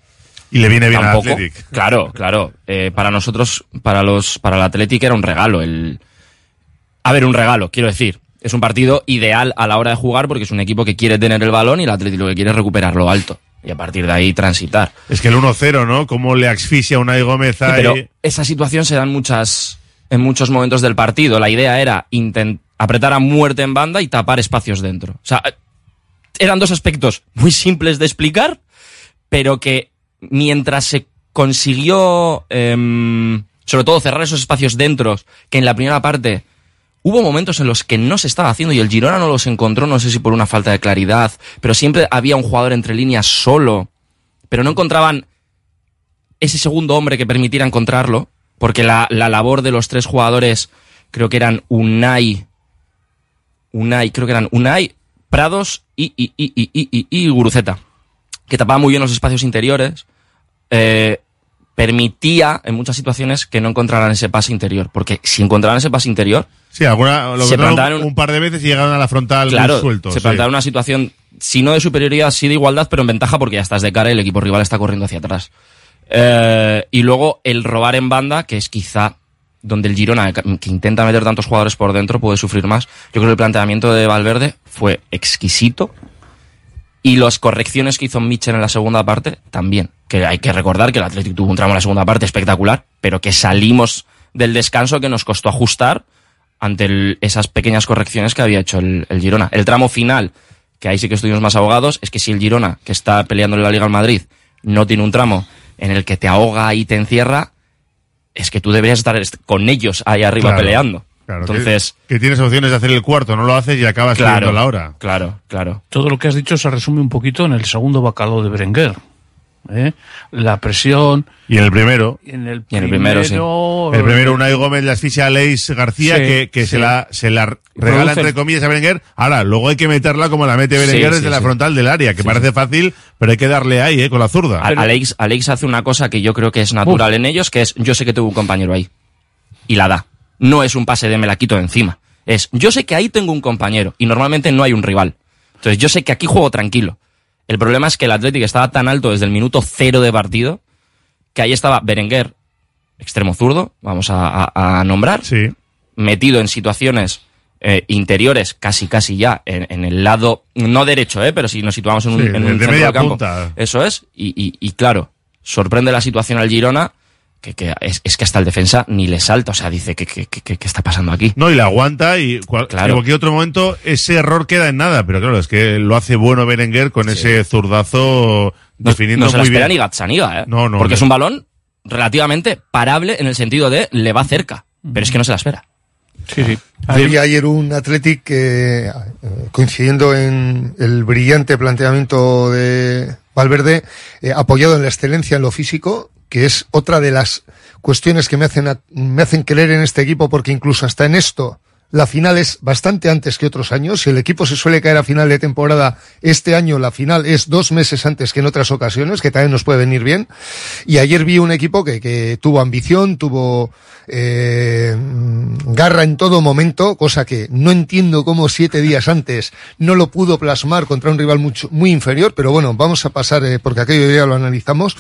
Y le viene bien al. Athletic. Claro, claro. Eh, para nosotros, para los, para el Athletic era un regalo. El, a ver, un regalo, quiero decir. Es un partido ideal a la hora de jugar porque es un equipo que quiere tener el balón y el Athletic lo que quiere es recuperarlo alto. Y a partir de ahí transitar. Es que el 1-0, ¿no? Cómo le asfixia a Unai Gómez Sí, ahí. pero esa situación se da en muchas en muchos momentos del partido. La idea era apretar a muerte en banda y tapar espacios dentro. O sea, eran dos aspectos muy simples de explicar, pero que mientras se consiguió, em, sobre todo cerrar esos espacios dentro, que en la primera parte hubo momentos en los que no se estaba haciendo y el Girona no los encontró, no sé si por una falta de claridad, pero siempre había un jugador entre líneas solo, pero no encontraban ese segundo hombre que permitiera encontrarlo, porque la, la labor de los tres jugadores, creo que eran Unai, Unai, creo que eran Unai, Prados y, y, y, y, y, y- Guruceta, que tapaban muy bien los espacios interiores, eh, permitía en muchas situaciones que no encontraran ese pase interior, porque si encontraran ese pase interior, Sí, alguna, lo se plantaron- un, par de veces y llegaron a la frontal claro, sueltos. se sí. una situación, si no de superioridad, sí de igualdad, pero en ventaja porque ya estás de cara y el equipo rival está corriendo hacia atrás. Eh, y luego el robar en banda, que es quizá donde el Girona, que intenta meter tantos jugadores por dentro, puede sufrir más. Yo creo que el planteamiento de Valverde fue exquisito. Y las correcciones que hizo Mitchell en la segunda parte también. Que hay que recordar que el Atlético tuvo un tramo en la segunda parte espectacular, pero que salimos del descanso que nos costó ajustar ante el- esas pequeñas correcciones que había hecho el, el Girona. El tramo final, que ahí sí que estuvimos más abogados, es que si el Girona, que está peleando en la Liga al Madrid, no tiene un tramo en el que te ahoga y te encierra, es que tú deberías estar est- con ellos ahí arriba Claro, peleando. Claro, Entonces, que, tienes opciones de hacer el cuarto, no lo haces y acabas Claro. la hora. Claro, claro. Todo lo que has dicho se resume un poquito en el segundo bacalao de Berenguer. ¿Eh? La presión. Y en el primero. Y en el en el primero, sí. El primero, Unai Gómez le asfixia a Leis García, Sí, que, que sí. se la, se la regala entre comillas a Berenguer. Ahora, luego hay que meterla como la mete Berenguer sí, desde la sí. frontal del área, que parece fácil, pero hay que darle ahí, eh, con la zurda. Alex, Alex hace una cosa que yo creo que es natural en ellos, que es yo sé que tengo un compañero ahí. Y la da. No es un pase de me la quito de encima. Es yo sé que ahí tengo un compañero y normalmente no hay un rival. Entonces yo sé que aquí juego tranquilo. El problema es que el Athletic estaba tan alto desde el minuto cero de partido que ahí estaba Berenguer, extremo zurdo, vamos a, a- a nombrar, metido en situaciones eh, interiores, casi casi ya, en, en el lado, no derecho, eh, pero si nos situamos en un, Sí, en de- un de centro media del campo. punta. Eso es, y, y- y claro, sorprende la situación al Girona, que, que es, es que hasta el defensa ni le salta, o sea, dice, ¿qué, qué, qué, qué está pasando aquí? No, y la aguanta y cual- Claro. en cualquier otro momento ese error queda en nada, pero claro, es que lo hace bueno Berenguer con ese zurdazo No, definiendo no se la muy espera bien. ni Gazzaniga, ¿eh? No, no, Porque no. es un balón relativamente parable en el sentido de le va cerca, pero es que no se la espera. Sí, sí. Había ayer un Athletic que, eh, coincidiendo en el brillante planteamiento de Valverde, eh, apoyado en la excelencia en lo físico, que es otra de las cuestiones que me hacen, me hacen creer en este equipo, porque incluso hasta en esto, la final es bastante antes que otros años. Si el equipo se suele caer a final de temporada, este año la final es dos meses antes que en otras ocasiones, que también nos puede venir bien. Y ayer vi un equipo que, que tuvo ambición, tuvo eh, garra en todo momento, cosa que no entiendo cómo siete días antes no lo pudo plasmar contra un rival mucho, muy inferior, pero bueno, vamos a pasar, eh, porque aquello ya lo analizamos.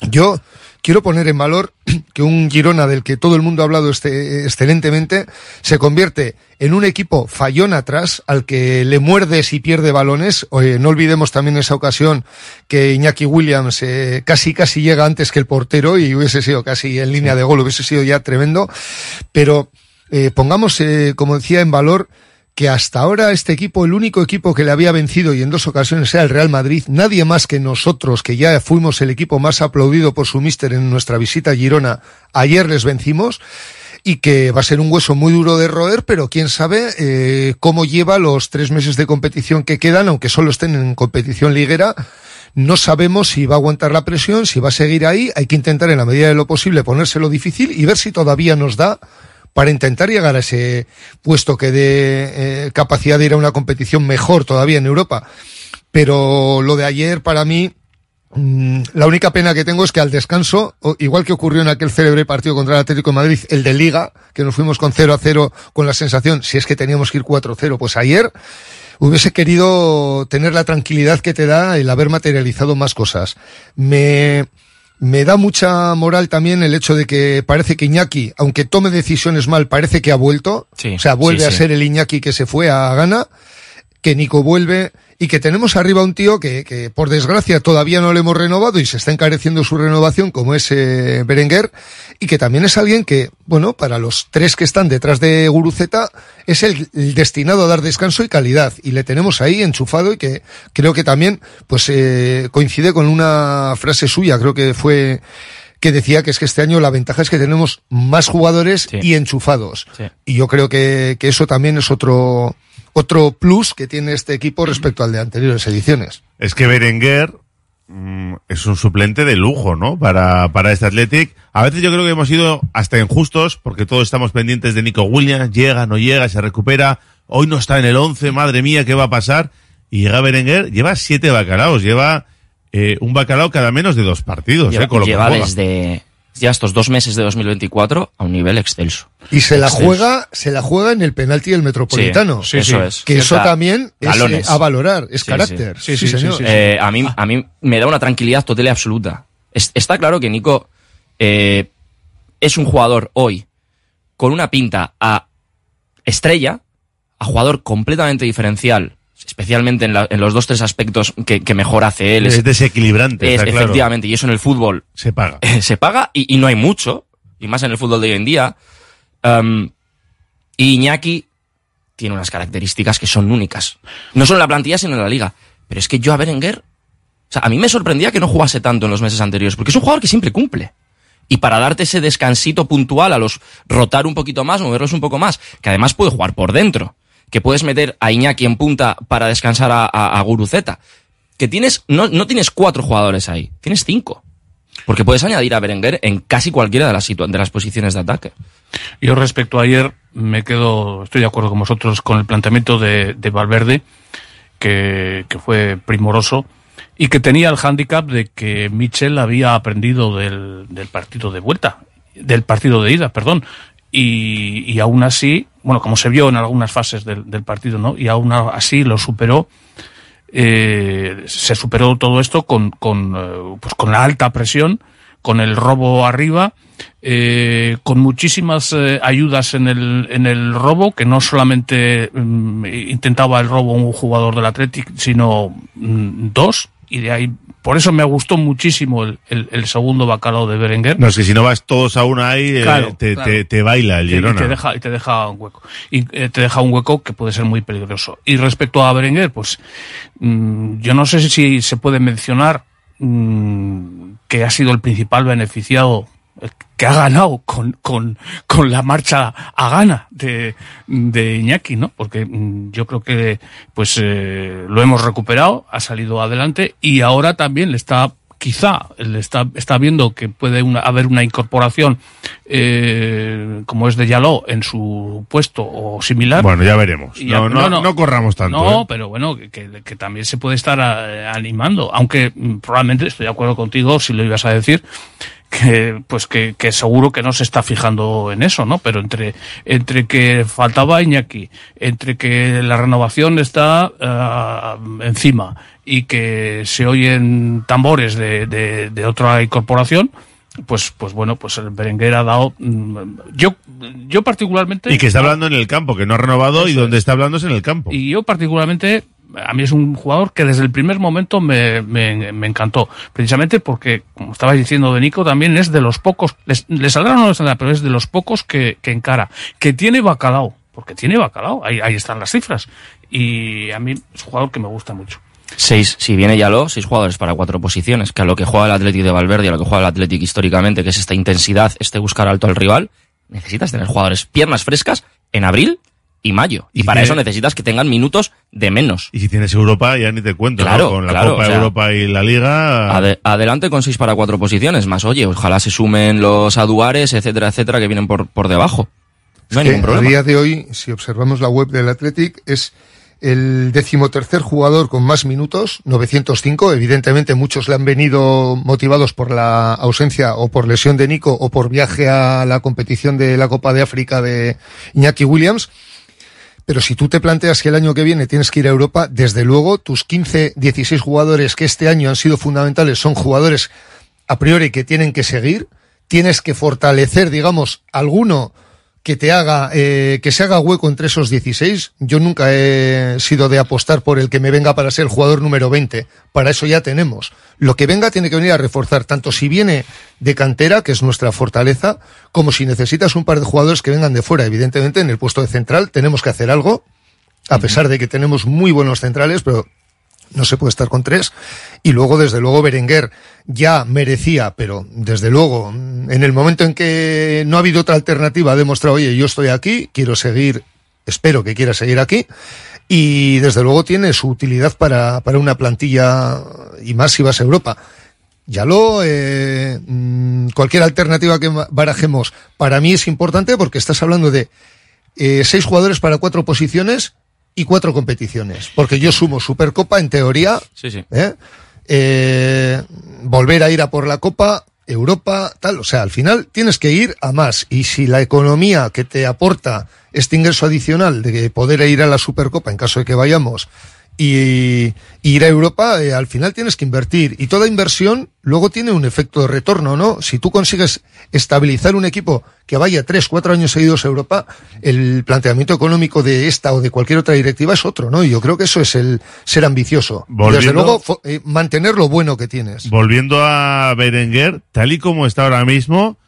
Yo quiero poner en valor que un Girona del que todo el mundo ha hablado este, excelentemente se convierte en un equipo fallón atrás al que le muerdes y pierde balones. Oye, no olvidemos también esa ocasión que Iñaki Williams eh, casi casi llega antes que el portero y hubiese sido casi en línea de gol, hubiese sido ya tremendo. Pero eh, pongamos, eh, como decía, en valor que hasta ahora este equipo, el único equipo que le había vencido y en dos ocasiones era el Real Madrid, nadie más que nosotros, que ya fuimos el equipo más aplaudido por su míster en nuestra visita a Girona, ayer les vencimos y que va a ser un hueso muy duro de roer, pero quién sabe eh, cómo lleva los tres meses de competición que quedan, aunque solo estén en competición liguera. No sabemos si va a aguantar la presión, si va a seguir ahí. Hay que intentar en la medida de lo posible ponérselo difícil y ver si todavía nos da para intentar llegar a ese puesto que dé eh, capacidad de ir a una competición mejor todavía en Europa. Pero lo de ayer para mí, mm, la única pena que tengo es que al descanso, igual que ocurrió en aquel célebre partido contra el Atlético de Madrid, el de Liga, que nos fuimos con 0 a 0 con la sensación, si es que teníamos que ir 4-0, pues ayer hubiese querido tener la tranquilidad que te da el haber materializado más cosas. Me, me da mucha moral también el hecho de que parece que Iñaki, aunque tome decisiones mal, parece que ha vuelto. Sí, o sea, vuelve sí, a ser el Iñaki que se fue a Ghana, que Nico vuelve y que tenemos arriba un tío que, que por desgracia todavía no le hemos renovado y se está encareciendo su renovación como es eh, Berenguer y que también es alguien que, bueno, para los tres que están detrás de Guruceta es el, el destinado a dar descanso y calidad y le tenemos ahí enchufado y que creo que también pues eh, coincide con una frase suya, creo que fue que decía que es que este año la ventaja es que tenemos más jugadores y enchufados. Sí. Y yo creo que, que eso también es otro, otro plus que tiene este equipo respecto al de anteriores ediciones. Es que Berenguer mm, es un suplente de lujo, ¿no? Para, para este Athletic. A veces yo creo que hemos sido hasta injustos porque todos estamos pendientes de Nico Williams. Llega, no llega, se recupera. Hoy no está en el 11, madre mía, ¿qué va a pasar? Y llega Berenguer, lleva siete bacalaos, lleva eh, un bacalao cada menos de dos partidos, Lleva, ¿eh? Con lo que lleva desde ya estos dos meses de 2024 a un nivel excelso. Y se la Excelso. juega, se la juega en el penalti del Metropolitano. Sí, sí, eso es. Que eso también es galones. eh, a valorar, es Sí, carácter. sí. Sí, señor. Eh, a, mí, a mí me da una tranquilidad total y absoluta. Es- está claro que Nico eh, es un jugador hoy con una pinta a estrella, a jugador completamente diferencial, especialmente en, la- en los dos tres aspectos que, que mejor hace él. Es desequilibrante, es- está claro. efectivamente, y eso en el fútbol Se paga. se paga y, y no hay mucho, y más en el fútbol de hoy en día. Um, y Iñaki tiene unas características que son únicas. No solo en la plantilla, sino en la liga. Pero es que yo a Berenguer, o sea, a mí me sorprendía que no jugase tanto en los meses anteriores, porque es un jugador que siempre cumple. Y para darte ese descansito puntual a los rotar un poquito más, moverlos un poco más, que además puede jugar por dentro, que puedes meter a Iñaki en punta para descansar a, a, a que tienes, no, no tienes cuatro jugadores ahí, tienes cinco. Porque puedes añadir a Berenguer en casi cualquiera de las, de las posiciones de ataque. Yo respecto a ayer me quedo, estoy de acuerdo con vosotros con el planteamiento de, de Valverde, que, que fue primoroso y que tenía el hándicap de que Michel había aprendido del partido de vuelta, del partido de ida, perdón, y, y aún así, bueno, como se vio en algunas fases del, del partido, ¿no? Y aún así lo superó eh, se superó todo esto con, con, eh, pues con la alta presión, con el robo arriba, eh, con muchísimas eh, ayudas en el, en el robo, que no solamente mm, intentaba el robo un jugador del Athletic, sino mm, dos, y de ahí, por eso me gustó muchísimo el, el, el segundo bacalao de Berenguer. No, es que si no vas todos a una ahí, eh, te, claro. Te, te baila el Sí, y Girona. te deja, y te deja un hueco. Y eh, te deja un hueco que puede ser muy peligroso. Y respecto a Berenguer, pues mm, yo no sé si se puede mencionar mm, que ha sido el principal beneficiado, que ha ganado con, con, con la marcha a gana de, de Iñaki, ¿no? Porque mm, yo creo que pues eh, lo hemos recuperado, ha salido adelante y ahora también le está quizá le está, está viendo que puede una- haber una incorporación eh, como es de Yaló en su puesto o similar. Bueno, ya veremos. No, ya- no, no corramos tanto, No, ¿eh? pero bueno, que, que- que también se puede estar eh, animando, aunque mm, probablemente estoy de acuerdo contigo si lo ibas a decir que pues que, que seguro que no se está fijando en eso, ¿no? Pero entre entre que faltaba Iñaki, entre que la renovación está ah, encima y que se oyen tambores de, de, de otra incorporación, pues pues bueno, pues el Berenguer ha dado mm, yo yo particularmente Y que está hablando en el campo, que no ha renovado y donde está hablando es en el campo. y yo particularmente, a mí es un jugador que desde el primer momento me, me, me encantó. Precisamente porque, como estaba diciendo de Nico, también es de los pocos, le saldrá o no le saldrá, pero es de los pocos que, que encara. Que tiene bacalao, porque tiene bacalao, ahí, ahí están las cifras. Y a mí es un jugador que me gusta mucho. Seis, si viene Yaló, seis jugadores para cuatro posiciones, que a lo que juega el Athletic de Valverde, a lo que juega el Athletic históricamente, que es esta intensidad, este buscar alto al rival, necesitas tener jugadores piernas frescas en abril y mayo. Y, para tiene- eso necesitas que tengan minutos de menos. Y si tienes Europa, ya ni te cuento, Claro, ¿no? Con la claro, Copa o sea, Europa y la Liga. Ade- adelante con seis para cuatro posiciones, más oye, ojalá se sumen los aduares, etcétera, etcétera, que vienen por, por debajo. No hay que ningún a problema. día de hoy, si observamos la web del Athletic, es el decimotercer jugador con más minutos, 905. Evidentemente, muchos le han venido motivados por la ausencia o por lesión de Nico o por viaje a la competición de la Copa de África de Iñaki Williams. Pero si tú te planteas que el año que viene tienes que ir a Europa, desde luego tus 15, 16 jugadores que este año han sido fundamentales son jugadores a priori que tienen que seguir. Tienes que fortalecer, digamos, alguno que te haga, eh, que se haga hueco entre esos 16. Yo nunca he sido de apostar por el que me venga para ser el jugador número 20. Para eso ya tenemos. Lo que venga tiene que venir a reforzar, tanto si viene de cantera, que es nuestra fortaleza, como si necesitas un par de jugadores que vengan de fuera. Evidentemente, en el puesto de central tenemos que hacer algo, a pesar de que tenemos muy buenos centrales, pero no se puede estar con tres. Y luego, desde luego, Berenguer ya merecía, pero desde luego, mm, en el momento en que no ha habido otra alternativa, ha demostrado, oye, yo estoy aquí, quiero seguir, espero que quiera seguir aquí. Y desde luego tiene su utilidad para, para una plantilla y más si vas a Europa. Ya lo, eh, mm, cualquier alternativa que barajemos para mí es importante porque estás hablando de eh, seis jugadores para cuatro posiciones y cuatro competiciones. Porque yo sumo Supercopa en teoría, Sí, sí. ¿eh? Eh, volver a ir a por la Copa, Europa, tal. O sea, al final tienes que ir a más. Y si la economía que te aporta este ingreso adicional de poder ir a la Supercopa en caso de que vayamos y, ir a Europa, eh, al final tienes que invertir. Y toda inversión luego tiene un efecto de retorno, ¿no? Si tú consigues estabilizar un equipo que vaya tres, cuatro años seguidos a Europa, el planteamiento económico de esta o de cualquier otra directiva es otro, ¿no? Y yo creo que eso es el ser ambicioso. Y Desde Volviendo- luego, eh, mantener lo bueno que tienes. Volviendo a Berenguer, tal y como está ahora mismo,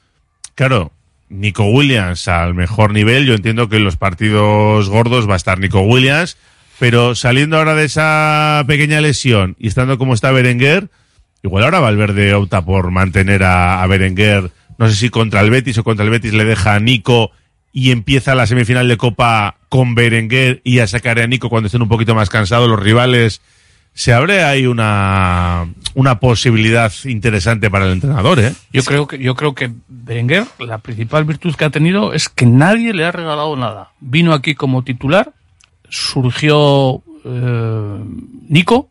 claro, Nico Williams al mejor nivel, yo entiendo que en los partidos gordos va a estar Nico Williams, pero saliendo ahora de esa pequeña lesión y estando como está Berenguer, igual ahora Valverde opta por mantener a, a Berenguer, no sé si contra el Betis o contra el Betis le deja a Nico y empieza la semifinal de Copa con Berenguer y a sacar a Nico cuando estén un poquito más cansados los rivales se abre ahí una, una posibilidad interesante para el entrenador, ¿eh? Yo creo que yo creo que Berenguer la principal virtud que ha tenido es que nadie le ha regalado nada. Vino aquí como titular, surgió eh, Nico,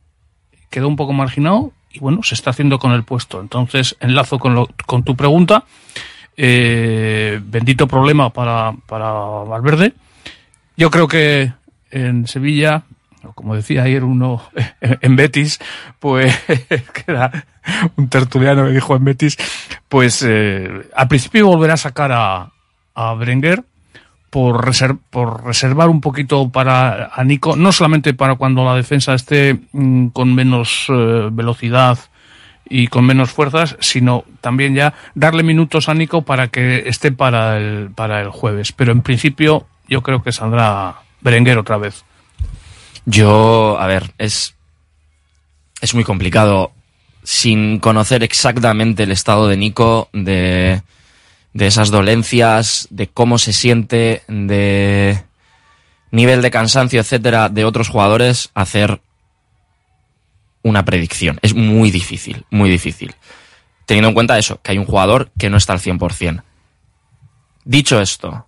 quedó un poco marginado y bueno se está haciendo con el puesto. Entonces enlazo con lo- con tu pregunta. Eh, bendito problema para para Valverde. Yo creo que en Sevilla como decía ayer uno en Betis, pues que era un tertuliano que dijo en Betis, pues eh, al principio volverá a sacar a, a Berenguer por, reser- por reservar un poquito para a Nico, no solamente para cuando la defensa esté mm, con menos eh, velocidad y con menos fuerzas, sino también ya darle minutos a Nico para que esté para el, para el jueves. Pero en principio yo creo que saldrá Berenguer otra vez. Yo, a ver, es, es muy complicado sin conocer exactamente el estado de Nico, de, de esas dolencias, de cómo se siente, de nivel de cansancio, etcétera, de otros jugadores, hacer una predicción. Es muy difícil, muy difícil. Teniendo en cuenta eso, que hay un jugador que no está al 100%. Dicho esto,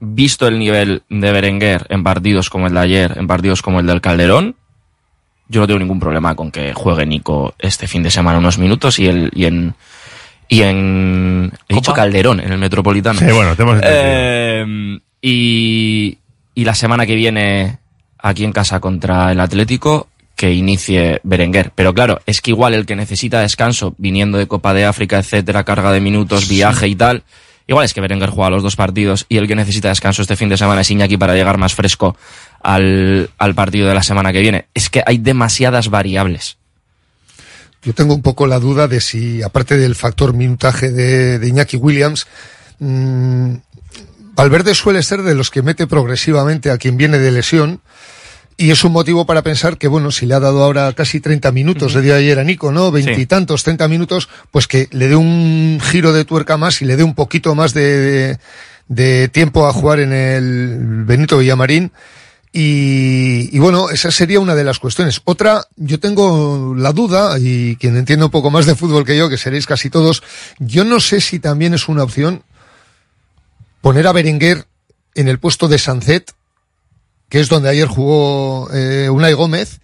visto el nivel de Berenguer en partidos como el de ayer, en partidos como el del Calderón, yo no tengo ningún problema con que juegue Nico este fin de semana unos minutos y, el, y en. Y en. He dicho Calderón, en el Metropolitano. Sí, bueno, te hemos entendido. Eh, y, y la semana que viene, aquí en casa contra el Atlético, que inicie Berenguer. Pero claro, es que igual el que necesita descanso, viniendo de Copa de África, etcétera, carga de minutos, viaje y tal, igual es que Berenguer juega los dos partidos y el que necesita descanso este fin de semana es Iñaki para llegar más fresco al, al partido de la semana que viene. Es que hay demasiadas variables. Yo tengo un poco la duda de si, aparte del factor minutaje de, de Iñaki Williams, mmm, Valverde suele ser de los que mete progresivamente a quien viene de lesión. Y es un motivo para pensar que, bueno, si le ha dado ahora casi 30 minutos, le dio ayer a Nico, ¿no? Veintitantos, 30 minutos, pues que le dé un giro de tuerca más y le dé un poquito más de, de, de tiempo a jugar en el Benito Villamarín. Y, y, bueno, esa sería una de las cuestiones. Otra, yo tengo la duda, y quien entiende un poco más de fútbol que yo, que seréis casi todos, yo no sé si también es una opción poner a Berenguer en el puesto de Sancet, que es donde ayer jugó eh, Unai Gómez,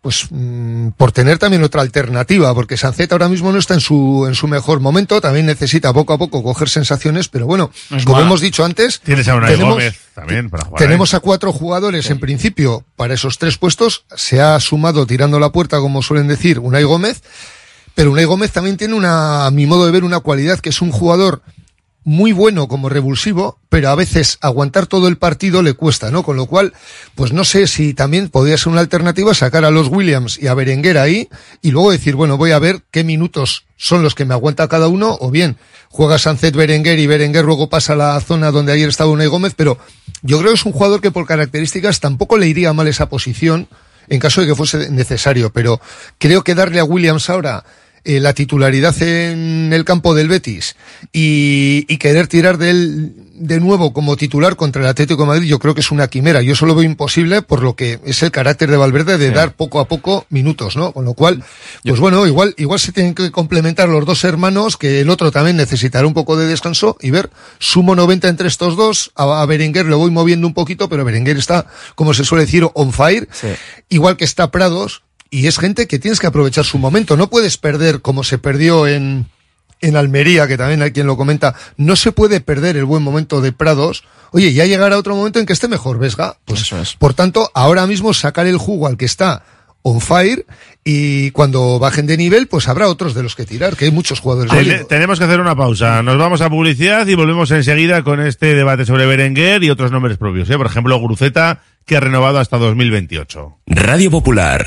pues mmm, por tener también otra alternativa, porque Sancet ahora mismo no está en su en su mejor momento, también necesita poco a poco coger sensaciones, pero bueno, Es como hemos dicho antes, Tienes a tenemos- Gómez también para jugar. tenemos a cuatro jugadores en principio para esos tres puestos. Se ha sumado tirando la puerta, como suelen decir, Unai Gómez. Pero Unai Gómez también tiene una, a mi modo de ver, una cualidad que es un jugador muy bueno como revulsivo, pero a veces aguantar todo el partido le cuesta, ¿no? Con lo cual, pues no sé si también podría ser una alternativa sacar a los Williams y a Berenguer ahí y luego decir, bueno, voy a ver qué minutos son los que me aguanta cada uno, o bien juega Sancet Berenguer y Berenguer luego pasa a la zona donde ayer estaba Unai Gómez, pero yo creo que es un jugador que por características tampoco le iría mal esa posición en caso de que fuese necesario, pero creo que darle a Williams ahora eh, la titularidad en el campo del Betis y, y querer tirar de él de nuevo como titular contra el Atlético de Madrid, yo creo que es una quimera. Yo eso lo veo imposible por lo que es el carácter de Valverde de dar poco a poco minutos, ¿no? Con lo cual, pues bueno, igual, igual se tienen que complementar los dos hermanos, que el otro también necesitará un poco de descanso y ver, sumo 90 entre estos dos, a, a Berenguer lo voy moviendo un poquito, pero Berenguer está, como se suele decir, on fire, igual que está Prados, y es gente que tienes que aprovechar su momento. No puedes perder como se perdió en, en Almería, que también hay quien lo comenta. No se puede perder el buen momento de Prados. Oye, ya llegará otro momento en que esté mejor, Vesga. Pues, por tanto, ahora mismo sacar el jugo al que está on fire y cuando bajen de nivel, pues habrá otros de los que tirar, que hay muchos jugadores. Válidos. tenemos que hacer una pausa. Nos vamos a publicidad y volvemos enseguida con este debate sobre Berenguer y otros nombres propios. ¿eh? Por ejemplo, Gruceta, que ha renovado hasta 2028. Radio Popular,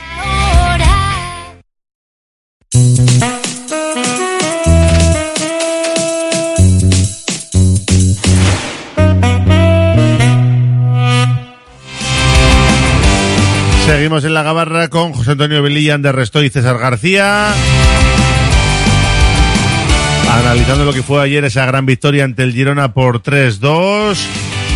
Seguimos en la gabarra con José Antonio Velilla, de Resto y César García. Analizando lo que fue ayer esa gran victoria ante el Girona por 3-2.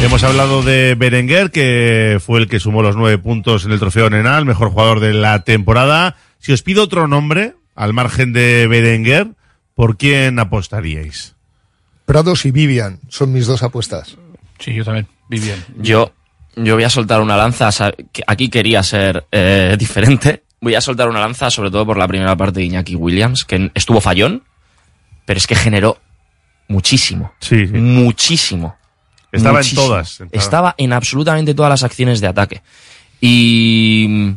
Hemos hablado de Berenguer, que fue el que sumó los nueve puntos en el trofeo Nenal, mejor jugador de la temporada. Si os pido otro nombre, al margen de Berenguer, ¿por quién apostaríais? Prados y Vivian son mis dos apuestas. Sí, yo también. Vivian. Yo, yo voy a soltar una lanza. Aquí quería ser eh, diferente. Voy a soltar una lanza, sobre todo por la primera parte de Iñaki Williams, que estuvo fallón, pero es que generó muchísimo. Sí, Muchísimo. Estaba en todas. Estaba- Estaba en absolutamente todas las acciones de ataque. Y,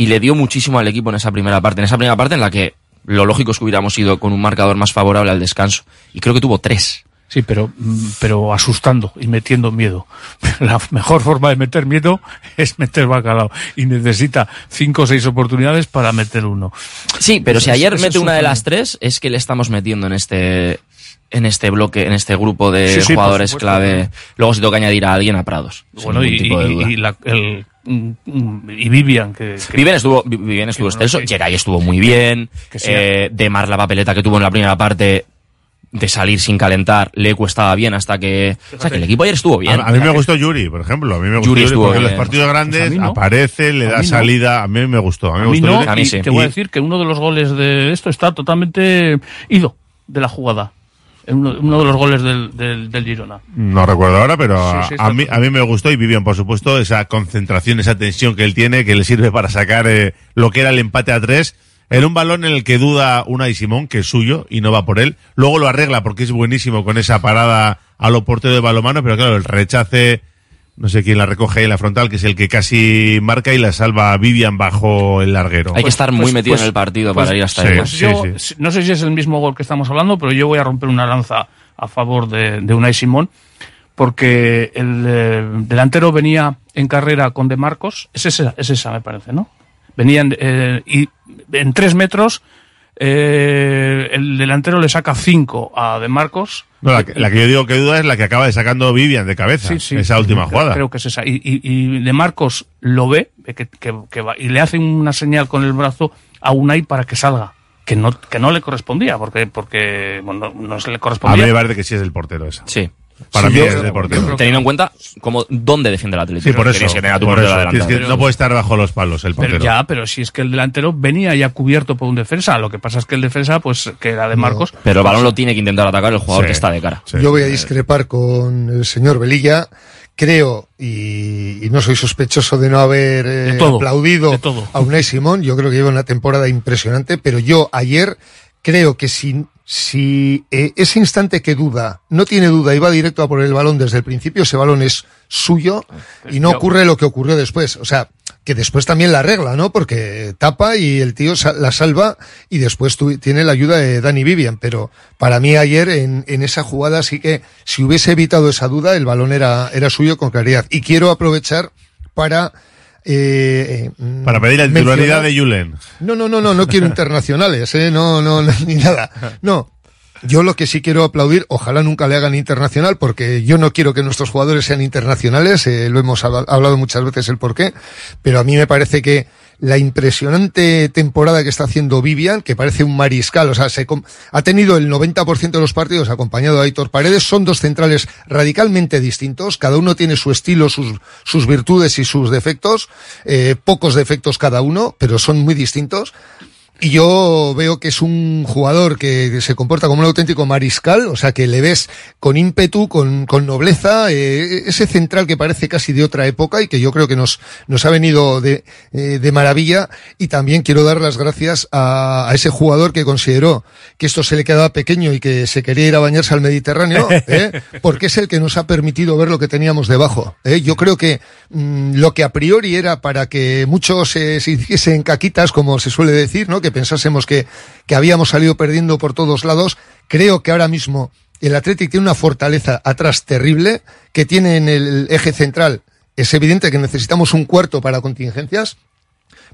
y le dio muchísimo al equipo en esa primera parte. En esa primera parte en la que lo lógico es que hubiéramos ido con un marcador más favorable al descanso. Y creo que tuvo tres. Sí, pero, mm, pero asustando y metiendo miedo. La mejor forma de meter miedo es meter bacalao. Y necesita cinco o seis oportunidades para meter uno. Sí, pero si ayer eso mete una de las tres, es que le estamos metiendo en este en este bloque, en este grupo de Sí, sí, por jugadores clave. Luego se que añadir a alguien a Prados. Bueno, y, y- la- el, y Vivian, que, que- Vivian estuvo, Vi- Vivian estuvo excelso, estuvo muy bien, Que sí. eh, Demar la papeleta que tuvo en la primera parte de salir sin calentar, Lecu estaba bien hasta que... O sea, que el equipo ayer estuvo bien. A, a mí me gustó Yuri, por ejemplo. A mí me gustó Yuri Yuri, estuvo porque en los partidos grandes Pues no. aparece, le da no. salida. A mí me gustó. A mí, a me mí gustó no, Yuri. y sí. te voy a decir que uno de los goles de esto está totalmente ido de la jugada. Uno, uno de los goles del, del, del Girona. No recuerdo ahora, pero a- Sí, sí, a, mí, a mí me gustó y Vivian, por supuesto, esa concentración, esa tensión que él tiene, que le sirve para sacar eh, lo que era el empate a tres. En un balón en el que duda Unai Simón, que es suyo, y no va por él. Luego lo arregla porque es buenísimo con esa parada a lo portero de balomano, pero claro, el rechace, no sé quién la recoge ahí en la frontal, que es el que casi marca y la salva Vivian bajo el larguero. Hay que estar muy metido en el partido para ir hasta sí, ahí. Pues yo, si- no sé si es el mismo gol que estamos hablando, pero yo voy a romper una lanza a favor de, de Unai Simón, porque el eh, delantero venía en carrera con De Marcos, es esa, es esa me parece, ¿no? Venían eh, y en tres metros eh, el delantero le saca cinco a De Marcos. No, la, que- la que yo digo que duda es la que acaba de sacando Vivian de cabeza. Sí, sí. esa última Creo- jugada. Creo que es esa. Y, y, y De Marcos lo ve, que, que- que va, y le hace una señal con el brazo a Unai para que salga. Que no, que no le correspondía, porque, porque bueno, no, no se le A mí correspondía. me parece que sí es del portero esa. Sí. Para Sí, mí yo- es. Teniendo en cuenta como dónde defiende el Atlético. Sí, por eso. Que por eso. que- no puede estar bajo los palos el Pero portero. ya, pero si es que el delantero venía ya cubierto por un defensa, lo que pasa es que el defensa, pues, que era de Marcos. Pero el balón lo tiene que intentar atacar el jugador Sí, que está de cara. Yo voy a discrepar con el señor Velilla. Creo, y, y no soy sospechoso de no haber eh, De todo, aplaudido a Unai Simón, yo creo que lleva una temporada impresionante, pero yo ayer creo que si, si eh, ese instante que duda, no tiene duda y va directo a por el balón desde el principio, ese balón es suyo y no ocurre lo que ocurrió después. O sea, que después también la arregla, ¿no? Porque tapa y el tío la salva y después tiene la ayuda de Dani Vivian. Pero para mí ayer en, en esa jugada sí que si hubiese evitado esa duda, el balón era, era suyo con claridad. Y quiero aprovechar para... eh, eh, Para pedir la titularidad de Julen. no, no, no, no, no quiero internacionales, ¿eh? No, no, no, ni nada. No. Yo lo que sí quiero aplaudir, ojalá nunca le hagan internacional, porque yo no quiero que nuestros jugadores sean internacionales, lo hemos habla- hablado muchas veces el por qué, pero a mí me parece que la impresionante temporada que está haciendo Vivian, que parece un mariscal, o sea, se ha tenido el 90% de los partidos acompañado de Aitor Paredes, son dos centrales radicalmente distintos, cada uno tiene su estilo, sus, sus virtudes y sus defectos, eh, pocos defectos cada uno, pero son muy distintos. Y yo veo que es un jugador que se comporta como un auténtico mariscal, o sea que le ves con ímpetu, con, con nobleza, eh, ese central que parece casi de otra época y que yo creo que nos, nos ha venido de, eh, de maravilla. Y también quiero dar las gracias a, a ese jugador que consideró que esto se le quedaba pequeño y que se quería ir a bañarse al Mediterráneo, ¿eh? porque es el que nos ha permitido ver lo que teníamos debajo. ¿eh? Yo creo que mm, lo que a priori era para que muchos se hiciesen caquitas, como se suele decir, ¿no? que pensásemos que, que habíamos salido perdiendo por todos lados, creo que ahora mismo el Athletic tiene una fortaleza atrás terrible, que tiene en el eje central. Es evidente que necesitamos un cuarto para contingencias,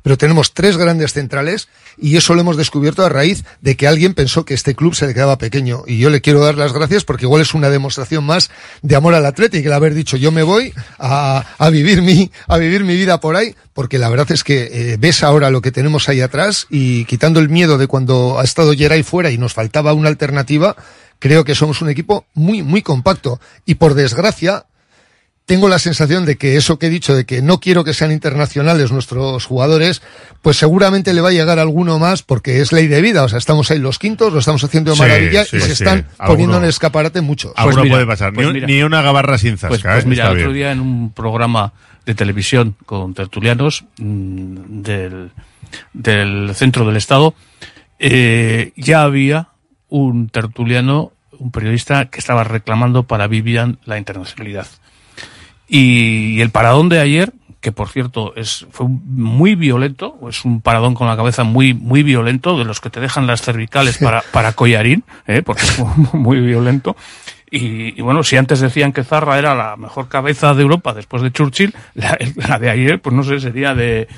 pero tenemos tres grandes centrales y eso lo hemos descubierto a raíz de que alguien pensó que este club se le quedaba pequeño. Y yo le quiero dar las gracias porque igual es una demostración más de amor al Atlético, el haber dicho yo me voy a, a vivir mi, a vivir mi vida por ahí, porque la verdad es que eh, ves ahora lo que tenemos ahí atrás y quitando el miedo de cuando ha estado Geray fuera y nos faltaba una alternativa, creo que somos un equipo muy, muy compacto. Y por desgracia, tengo la sensación de que eso que he dicho, de que no quiero que sean internacionales nuestros jugadores, pues seguramente le va a llegar alguno más porque es ley de vida. O sea, estamos ahí los quintos, lo estamos haciendo de maravilla sí, y se sí. están Alguno- poniendo en el escaparate muchos. Alguno mira, puede pasar. pues ni, un- mira. ni una gabarra sin zasca. Pues, pues ¿eh? mira, Está el otro bien. día en un programa de televisión con tertulianos mm, del, del centro del Estado, eh, ya había un tertuliano, un periodista que estaba reclamando para Vivian la internacionalidad. Y, el paradón de ayer, que por cierto es, fue muy violento, es un paradón con la cabeza muy, muy violento, de los que te dejan las cervicales para, para collarín, ¿eh? porque fue muy violento. Y, y bueno, si antes decían que Zarra era la mejor cabeza de Europa después de Churchill, la, la de ayer, pues no sé, sería de,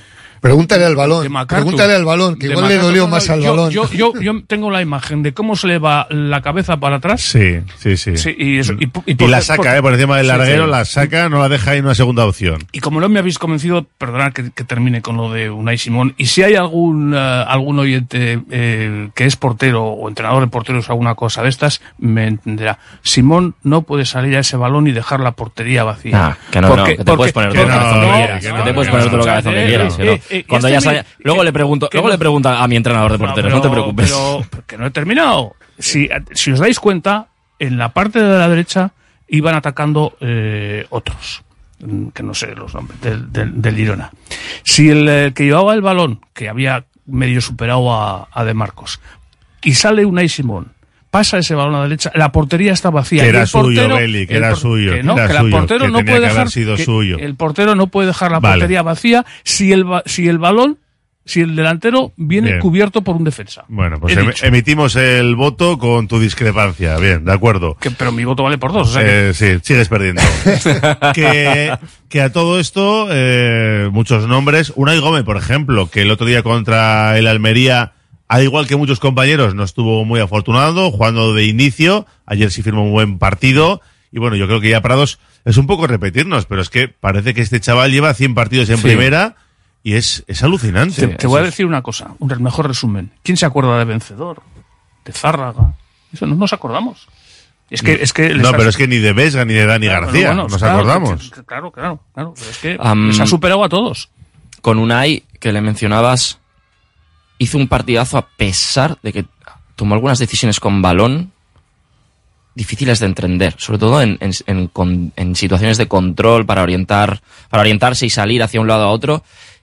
Pregúntale al balón, pregúntale al balón, que igual le dolió No, no, más al yo- balón. Yo, yo, yo tengo la imagen de cómo se le va la cabeza para atrás. Sí, sí, sí. Sí, y, eso, y, Y, por- la saca, por- ¿eh? Por encima del Sí, larguero, sí. la saca, no la deja ahí en una segunda opción. Y como no me habéis convencido, perdonad que, que termine con lo de Unai Simón. Y si hay algún, eh, algún oyente eh, que es portero o entrenador de porteros o alguna cosa de estas, me entenderá. Simón no puede salir a ese balón y dejar la portería vacía. Ah, que no, no, que te puedes poner todo el cabezón que quieras. Que te puedes poner todo cabezón que quieras. Eh, Cuando este ya mi- sale- Luego le pregunto, luego no- le pregunta a mi entrenador de porteros, no te preocupes. Pero, que no he terminado. Si, si os dais cuenta, en la parte de la derecha iban atacando eh, otros, mm, que no sé los nombres, del, del, del Girona. Si el eh, que llevaba el balón, que había medio superado a, a De Marcos, y sale Unai Simón, pasa ese balón a la derecha, la portería está vacía. Que era el suyo, Beli, que el era suyo, que no, que era que suyo, portero que no puede que dejar sido que suyo. El portero no puede dejar la Vale. portería vacía si el, si el balón, si el delantero viene Bien. cubierto por un defensa. Bueno, pues em- emitimos el voto con tu discrepancia. Bien, de acuerdo. Que- pero mi voto vale por dos. O sea que- Eh, sí, sigues perdiendo. que, que a todo esto, eh, muchos nombres. Unai Gómez, por ejemplo, que el otro día contra el Almería, al igual que muchos compañeros, no estuvo muy afortunado, jugando de inicio. Ayer sí firmó un buen partido. Y bueno, yo creo que ya Prados es un poco repetirnos, pero es que parece que este chaval lleva 100 partidos en Sí. primera y es, es alucinante. Te, te voy a decir una cosa, un el mejor resumen. ¿Quién se acuerda de Vencedor? De Zárraga. Eso no nos acordamos. Es que, es que no, pero es que ni de Vesga ni de Dani Claro, García, bueno, nos claro, acordamos. Claro, claro, claro. Pero es que Am, les ha superado a todos. Con Unai, que le mencionabas, hizo un partidazo a pesar de que tomó algunas decisiones con balón difíciles de entender, sobre todo en, situaciones de control para orientar, para orientarse y salir hacia un lado a otro.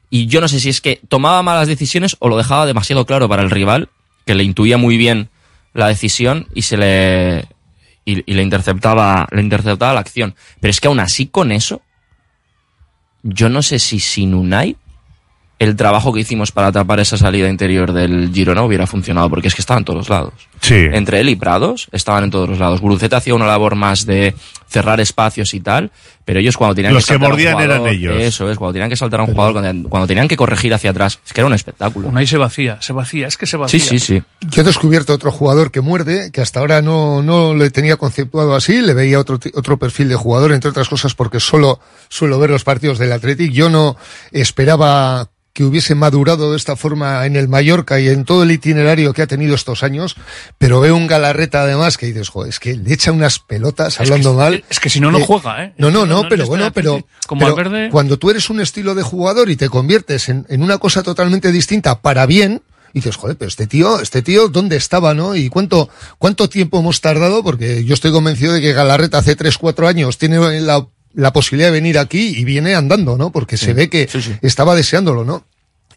Y yo no sé si es que tomaba malas decisiones o lo dejaba demasiado claro para el rival, que le intuía muy bien la decisión y se le y, y le interceptaba, le interceptaba la acción. Pero es que aún así con eso, yo no sé si sin Unai el trabajo que hicimos para tapar esa salida interior del Girona hubiera funcionado, porque es que estaba en todos lados. Sí. Entre él y Prados estaban en todos los lados. Guruceta hacía una labor más de cerrar espacios y tal, pero ellos cuando tenían Los que saltar a un mordían eran jugador- ellos. Eso es, cuando tenían que saltar a un jugador, cuando, cuando tenían que corregir hacia atrás, es que era un espectáculo. Unai se vacía, se vacía, es que se vacía. Sí, sí, sí. Yo he descubierto otro jugador que muerde, que hasta ahora no, no le tenía conceptuado así, le veía otro, otro perfil de jugador, entre otras cosas porque solo suelo ver los partidos del Athletic. Yo no esperaba que hubiese madurado de esta forma en el Mallorca y en todo el itinerario que ha tenido estos años, pero veo un Galarreta además que dices, joder, es que le echa unas pelotas hablando mal. Es que si no, no juega, ¿eh? No, no, no, no pero bueno, pero, como pero Valverde- cuando tú eres un estilo de jugador y te conviertes en, en una cosa totalmente distinta para bien, y dices, joder, pero este tío, este tío, ¿dónde estaba, no? Y cuánto, cuánto tiempo hemos tardado, porque yo estoy convencido de que Galarreta hace 3, 4 años tiene la, la posibilidad de venir aquí y viene andando, ¿no? Porque se ve que estaba deseándolo, ¿no?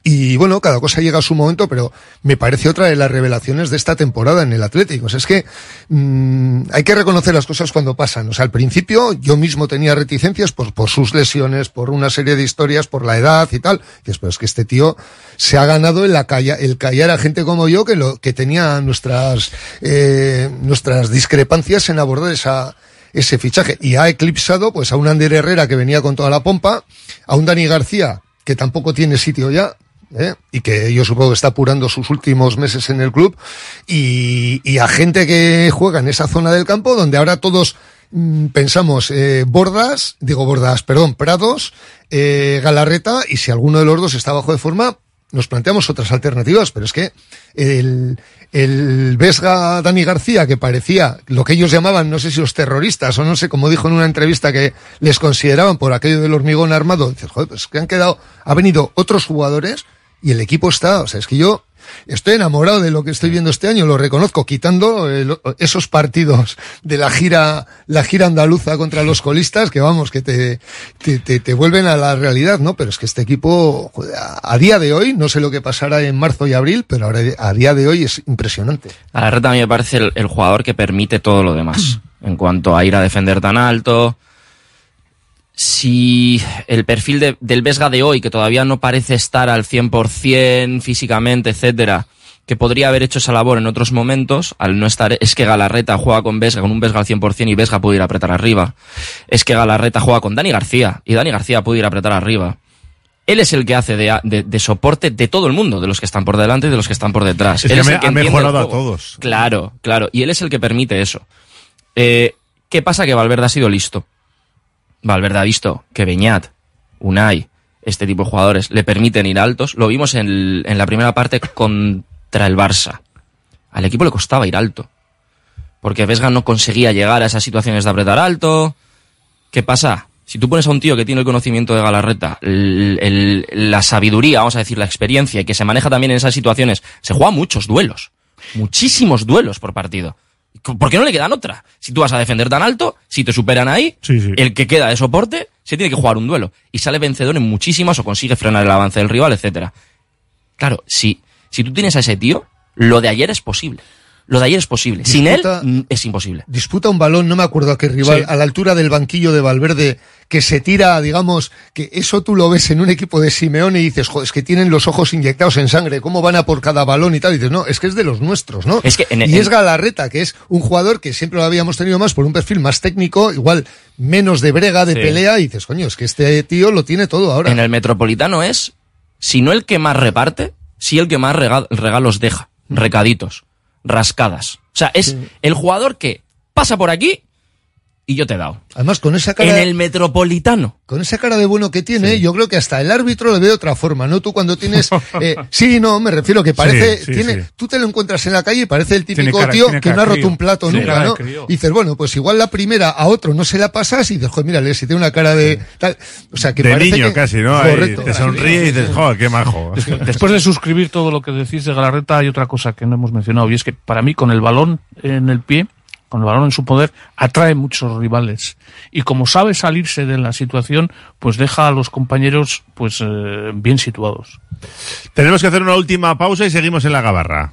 Y bueno, cada cosa llega a su momento, pero me parece otra de las revelaciones de esta temporada en el Atlético. O sea, es que mm, hay que reconocer las cosas cuando pasan. O sea, al principio yo mismo tenía reticencias por, por sus lesiones, por una serie de historias, por la edad y tal. Y después es que este tío se ha ganado en la calla, el callar a gente como yo que lo que tenía nuestras eh, nuestras discrepancias en abordar esa ese fichaje y ha eclipsado pues a un Ander Herrera que venía con toda la pompa, a un Dani García que tampoco tiene sitio ya, ¿eh? y que yo supongo que está apurando sus últimos meses en el club, y, a gente que juega en esa zona del campo donde ahora todos mm, pensamos eh, Bordas, digo Bordas, perdón, Prados, eh, Galarreta, y si alguno de los dos está bajo de forma, nos planteamos otras alternativas, pero es que el, el Vesga Dani García, que parecía lo que ellos llamaban, no sé si los terroristas o no sé, como dijo en una entrevista que les consideraban por aquello del hormigón armado, dices, joder, pues que han quedado, ha venido otros jugadores y el equipo está, o sea, es que yo estoy enamorado de lo que estoy viendo este año, lo reconozco, quitando eh, esos partidos de la gira, la gira andaluza contra los colistas, que vamos, que te, te, te, te vuelven a la realidad, ¿no? Pero es que este equipo, joder, a, día de hoy, no sé lo que pasará en marzo y abril, pero ahora, a día de hoy es impresionante. Galarreta a mí me parece el, el jugador que permite todo lo demás. En cuanto a ir a defender tan alto. Si el perfil de- del Vesga de hoy, que todavía no parece estar al 100% físicamente, etcétera, que podría haber hecho esa labor en otros momentos, al no estar, es que Galarreta juega con Vesga, con un Vesga al 100% y Vesga puede ir a apretar arriba. Es que Galarreta juega con Dani García y Dani García puede ir a apretar arriba. Él es el que hace de, de- de soporte de todo el mundo, de los que están por delante y de los que están por detrás. Es Él que es me- el que ha mejorado a todos. Claro, claro. Y él es el que permite eso. Eh, ¿Qué pasa? Que Valverde ha sido listo. Valverde ha visto que Beñat, Unai, este tipo de jugadores le permiten ir altos. Lo vimos en, en la primera parte contra el Barça. Al equipo le costaba ir alto. Porque Vesga no conseguía llegar a esas situaciones de apretar alto. ¿Qué pasa? Si tú pones a un tío que tiene el conocimiento de Galarreta, la sabiduría, vamos a decir, la experiencia, y que se maneja también en esas situaciones, se juega muchos duelos. Muchísimos duelos por partido. ¿Por qué no le quedan otra? Si tú vas a defender tan alto, si te superan ahí, el que queda de soporte se tiene que jugar un duelo. Y sale vencedor en muchísimas o consigue frenar el avance del rival, etcétera. Claro, si, si tú tienes a ese tío, lo de ayer es posible. Lo de ayer es posible. Sin él mm, es imposible. Disputa un balón, no me acuerdo a qué rival, Sí. a la altura del banquillo de Valverde, que se tira, digamos, que eso tú lo ves en un equipo de Simeone y dices, joder, es que tienen los ojos inyectados en sangre, ¿cómo van a por cada balón y tal? Y dices, no, es que es de los nuestros, ¿no? Es que en- y en- es Galarreta, que es un jugador que siempre lo habíamos tenido más por un perfil más técnico, igual menos de brega, de Sí. pelea, y dices, coño, es que este tío lo tiene todo ahora. En el Metropolitano es, si no el que más reparte, si el que más rega- regalos deja. Recaditos, rascadas. O sea, es el jugador que pasa por aquí y yo te he dado. Además, con esa cara... En el Metropolitano. Con esa cara de bueno que tiene, yo creo que hasta el árbitro le ve de otra forma, ¿no? Tú cuando tienes... eh, sí, no, me refiero que parece... Sí, sí, tiene, sí. Tú te lo encuentras en la calle y parece el típico cara- tío que no ha roto crío. un plato Sí, nunca, ¿no? Y dices, bueno, pues igual la primera a otro no se la pasas y dices, joder, mírale, si tiene una cara de... Tal. O sea, que de parece niño que- casi, ¿no? Ahí Correcto. te sonríe y dices, joder, qué majo. Después de suscribir todo lo que decís de Galarreta, hay otra cosa que no hemos mencionado, y es que para mí, con el balón en el pie, con el balón en su poder, atrae muchos rivales. Y como sabe salirse de la situación, pues deja a los compañeros pues eh, bien situados. Tenemos que hacer una última pausa y seguimos en la gabarra.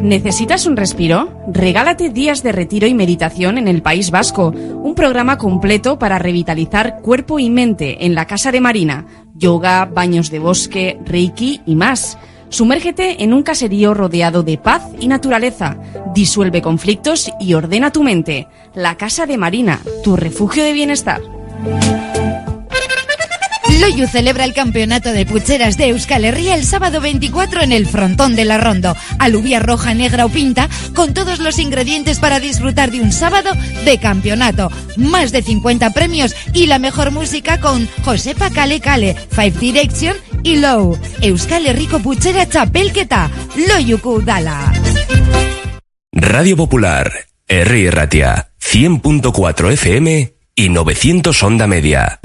¿Necesitas un respiro? Regálate días de retiro y meditación en el País Vasco, un programa completo para revitalizar cuerpo y mente en la Casa de Marina, yoga, baños de bosque, reiki y más. Sumérgete en un caserío rodeado de paz y naturaleza. Disuelve conflictos y ordena tu mente. La Casa de Marina, tu refugio de bienestar. Loyu celebra el campeonato de pucheras de Euskal Herria el sábado 24 en el frontón de la Rondo. Alubia roja, negra o pinta, con todos los ingredientes para disfrutar de un sábado de campeonato. Más de 50 premios y la mejor música con Josepa Kale Kale, Five Direction y Low. Euskal Herriko puchera txapelketa, Loyuku Dala. Radio Popular, Herri Ratia, 100.4 FM y 900 Onda Media.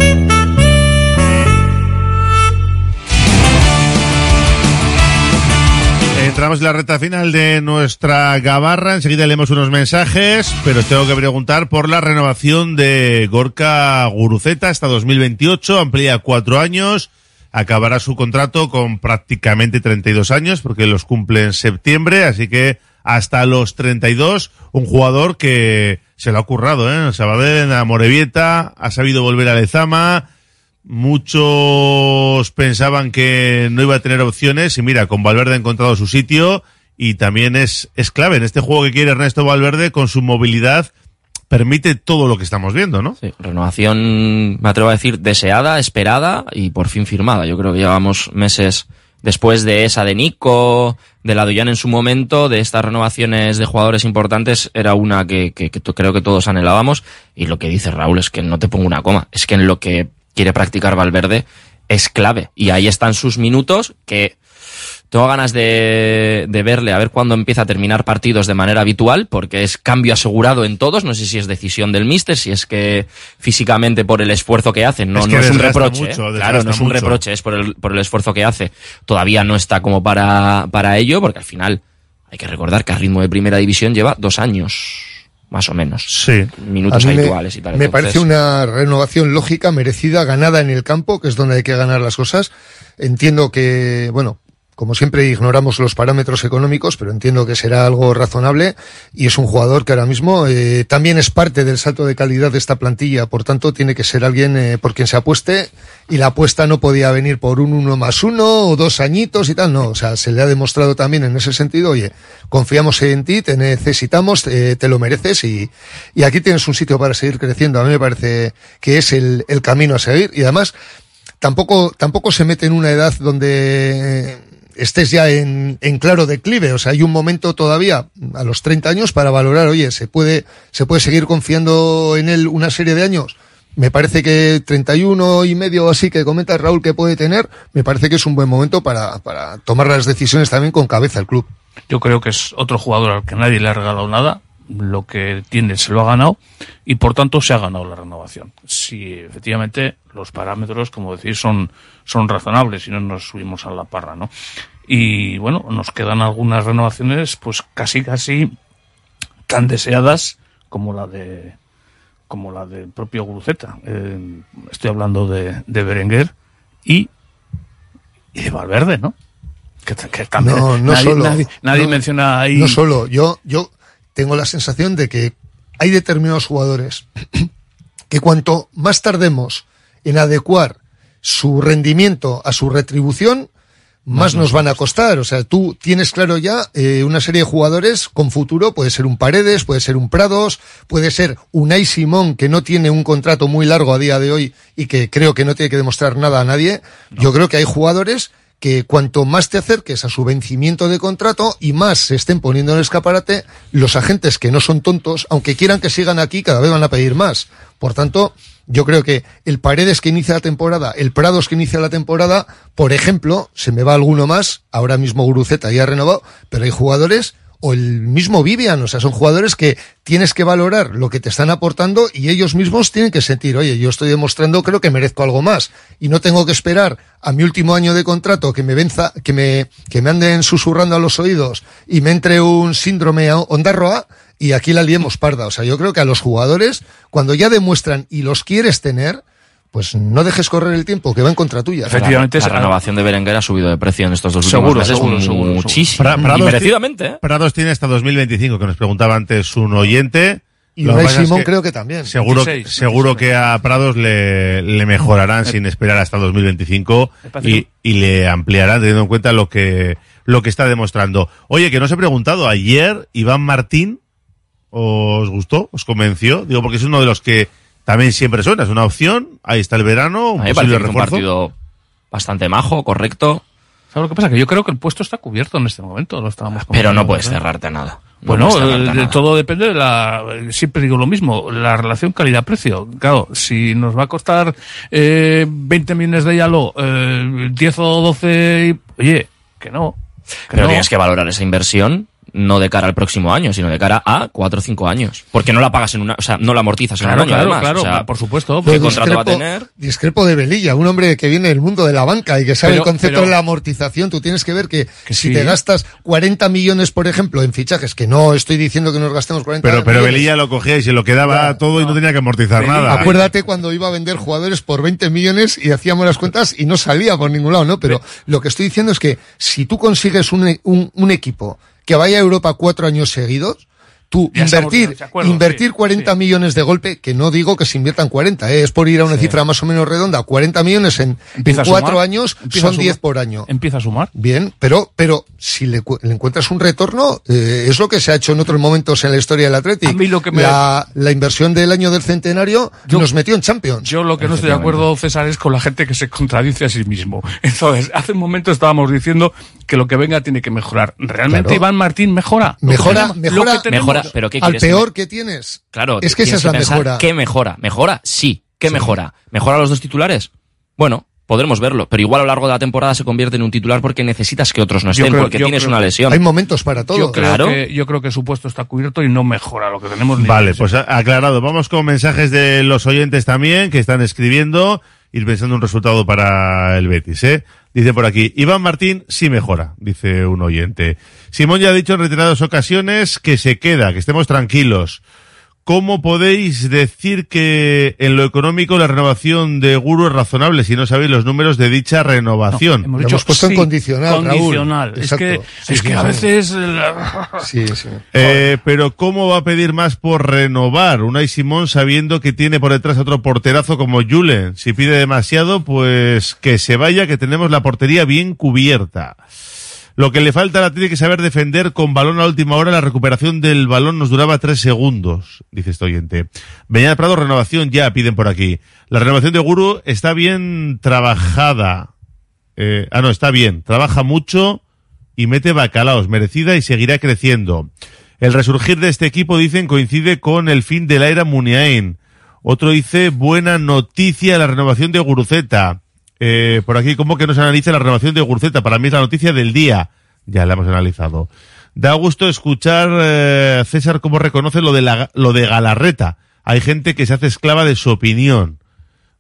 Entramos en la recta final de nuestra gabarra. Enseguida leemos unos mensajes, pero os tengo que preguntar por la renovación de Gorka Guruceta hasta 2028. Amplía cuatro años. Acabará su contrato con prácticamente 32 años porque los cumple en septiembre. Así que hasta los 32, un jugador que se lo ha currado, ¿eh? En la Morevieta, ha sabido volver a Lezama, muchos pensaban que no iba a tener opciones y mira, con Valverde ha encontrado su sitio y también es, es clave en este juego que quiere Ernesto Valverde con su movilidad permite todo lo que estamos viendo, ¿no? Sí, renovación, me atrevo a decir, deseada, esperada y por fin firmada. Yo creo que llevamos meses después de esa de Nico, de la Doyan en su momento, de estas renovaciones de jugadores importantes, era una que, que- creo que todos anhelábamos. Y lo que dice Raúl es que no te pongo una coma, es que en lo que quiere practicar Valverde es clave. Y ahí están sus minutos que tengo ganas de, de verle a ver cuándo empieza a terminar partidos de manera habitual, porque es cambio asegurado en todos. No sé si es decisión del míster, si es que físicamente por el esfuerzo que hace, no, Es que no es un reproche. mucho, ¿eh? claro, no es un mucho. reproche, es por el, por el esfuerzo que hace. Todavía no está como para, para ello, porque al final hay que recordar que a ritmo de primera división lleva dos años, más o menos. Sí. Minutos mí me- habituales y tal. Me Entonces, parece una renovación lógica, merecida, ganada en el campo, que es donde hay que ganar las cosas. Entiendo que, bueno, como siempre ignoramos los parámetros económicos, pero entiendo que será algo razonable y es un jugador que ahora mismo eh, también es parte del salto de calidad de esta plantilla, por tanto tiene que ser alguien eh, por quien se apueste y la apuesta no podía venir por un uno más uno o dos añitos y tal, no, o sea, se le ha demostrado también en ese sentido, oye, confiamos en ti, te necesitamos, eh, te lo mereces y, y aquí tienes un sitio para seguir creciendo, a mí me parece que es el, el camino a seguir y además tampoco, tampoco se mete en una edad donde eh, estés ya en, en claro declive. O sea, hay un momento todavía a los 30 años para valorar, oye, se puede, se puede seguir confiando en él una serie de años. Me parece que 31 y medio o así que comenta Raúl que puede tener, me parece que es un buen momento para, para tomar las decisiones también con cabeza el club. Yo creo que es otro jugador al que nadie le ha regalado nada. Lo que tiene se lo ha ganado y por tanto se ha ganado la renovación. Si efectivamente los parámetros, como decís, son, son razonables y no nos subimos a la parra, ¿no? Y bueno, nos quedan algunas renovaciones, pues casi, casi tan deseadas como la de como la del propio Guruceta. Eh, estoy hablando de, de Berenguer y, y de Valverde, ¿no? Que, que también No, no nadie, solo. nadie, nadie No, menciona ahí. No solo, yo, yo tengo la sensación de que hay determinados jugadores que cuanto más tardemos en adecuar su rendimiento a su retribución, más nos van a costar. O sea, tú tienes claro ya eh, una serie de jugadores con futuro, puede ser un Paredes, puede ser un Prados, puede ser un Ay Simón que no tiene un contrato muy largo a día de hoy y que creo que no tiene que demostrar nada a nadie. Yo creo que hay jugadores que cuanto más te acerques a su vencimiento de contrato y más se estén poniendo en el escaparate, los agentes que no son tontos, aunque quieran que sigan aquí, cada vez van a pedir más. Por tanto, yo creo que el Paredes que inicia la temporada, el Prados que inicia la temporada, por ejemplo, se me va alguno más, ahora mismo Guruceta ya ha renovado, pero hay jugadores o el mismo Vivian, o sea, son jugadores que tienes que valorar lo que te están aportando y ellos mismos tienen que sentir, oye, yo estoy demostrando, creo que merezco algo más y no tengo que esperar a mi último año de contrato que me venza, que me, que me anden susurrando a los oídos y me entre un síndrome ondarroa y aquí la liemos parda. O sea, yo creo que a los jugadores, cuando ya demuestran y los quieres tener, pues no dejes correr el tiempo, que va en contra tuya. la, la renovación de Berenguer ha subido de precio en estos dos últimos Seguro, meses seguro, seguro, muchísimo. Pra- y Prados, merecidamente, ¿eh? Prados tiene hasta 2025, que nos preguntaba antes un oyente. Y es Simón creo que también. Seguro, 26, seguro que a Prados le, le mejorarán sin esperar hasta 2025 y, y le ampliarán teniendo en cuenta lo que, lo que está demostrando. Oye, que no os he preguntado, ayer Iván Martín, ¿os gustó? ¿Os convenció? Digo, porque es uno de los que también siempre suena, es una opción, ahí está el verano, un posible un refuerzo. partido bastante majo, correcto. ¿Sabes lo que pasa? Que yo creo que el puesto está cubierto en este momento, lo estábamos Pero no puedes ¿eh? cerrarte a nada. No Bueno, cerrarte eh, nada. todo depende de la. Siempre digo lo mismo, la relación calidad-precio. Claro, si nos va a costar eh, 20 millones de Yalo, eh, 10 o 12, y- oye, que no. Que Pero no. tienes que valorar esa inversión no de cara al próximo año, sino de cara a cuatro o cinco años. Porque no la pagas en una, o sea, no la amortizas en un año, claro, además. claro, O sea, por supuesto. ¿Qué Pero contrato va a discrepo- tener? Discrepo de Velilla, un hombre que viene del mundo de la banca y que sabe Pero- el concepto pero- de la amortización. Tú tienes que ver que, si sí. te gastas 40 millones, por ejemplo, en fichajes, que no estoy diciendo que nos gastemos 40 Pero, pero millones. Velilla lo cogía y se lo quedaba todo y no tenía que amortizar nada. Acuérdate cuando iba a vender jugadores por 20 millones y hacíamos las cuentas y no salía por ningún lado, ¿no? Pero lo que estoy diciendo es que si tú consigues un, un, un equipo que vaya a Europa cuatro años seguidos, tú Ya invertir, de acuerdo, invertir sí, 40 millones de golpe, que no digo que se inviertan 40, ¿eh? es por ir a una Sí. cifra más o menos redonda, 40 millones en, en cuatro sumar, años son sumar. 10 por año. Empieza a sumar. Bien, pero, pero si le, cu- le encuentras un retorno, eh, es lo que se ha hecho en otros momentos en la historia del Atlético. A mí lo que me- la, la inversión del año del centenario nos metió en Champions. Yo lo que no estoy de acuerdo, César, es con la gente que se contradice a sí mismo. Entonces, hace un momento estábamos diciendo que lo que venga tiene que mejorar. ¿Realmente Claro. Iván Martín mejora? Mejora, mejora, pero ¿qué al quieres peor que tienes. Claro, es que esa es la pensar mejora. ¿Qué mejora? ¿Mejora? Sí. ¿Qué mejora? ¿Mejora los dos titulares? Bueno, podremos verlo, pero igual a lo largo de la temporada se convierte en un titular porque necesitas que otros no estén, creo- porque tienes creo- una lesión. Hay momentos para todo. Yo creo, Claro. que, yo creo que su puesto está cubierto y no mejora lo que tenemos. Vale, pues aclarado. Vamos con mensajes de los oyentes también que están escribiendo, ir pensando un resultado para el Betis, ¿eh? Dice por aquí, Iván Martín sí mejora, dice un oyente. Simón ya ha dicho en reiteradas ocasiones que se queda, que estemos tranquilos. ¿Cómo podéis decir que en lo económico la renovación de Guru es razonable si no sabéis los números de dicha renovación? Hemos Lo dicho hemos puesto en condicional, Raúl. Es que, Sí, es sí, que a veces... sí. Eh, pero ¿cómo va a pedir más por renovar Unai Simón sabiendo que tiene por detrás otro porterazo como Julen? Si pide demasiado, pues que se vaya, que tenemos la portería bien cubierta. Lo que le falta la tiene que saber defender con balón a última hora. La recuperación del balón nos duraba tres segundos, dice este oyente. Beñat Prado, renovación ya, piden por aquí. La renovación de Guru está bien trabajada. Eh, ah, no, está bien. Trabaja mucho y mete bacalaos, merecida y seguirá creciendo. El resurgir de este equipo, dicen, coincide con el fin de la era Muniain. Otro dice, buena noticia la renovación de Guruceta. Eh, por aquí, ¿cómo que no se analiza la renovación de Guruceta? Para mí es la noticia del día. Ya la hemos analizado. Da gusto escuchar, eh, César, cómo reconoce lo de, la, lo de Galarreta. Hay gente que se hace esclava de su opinión.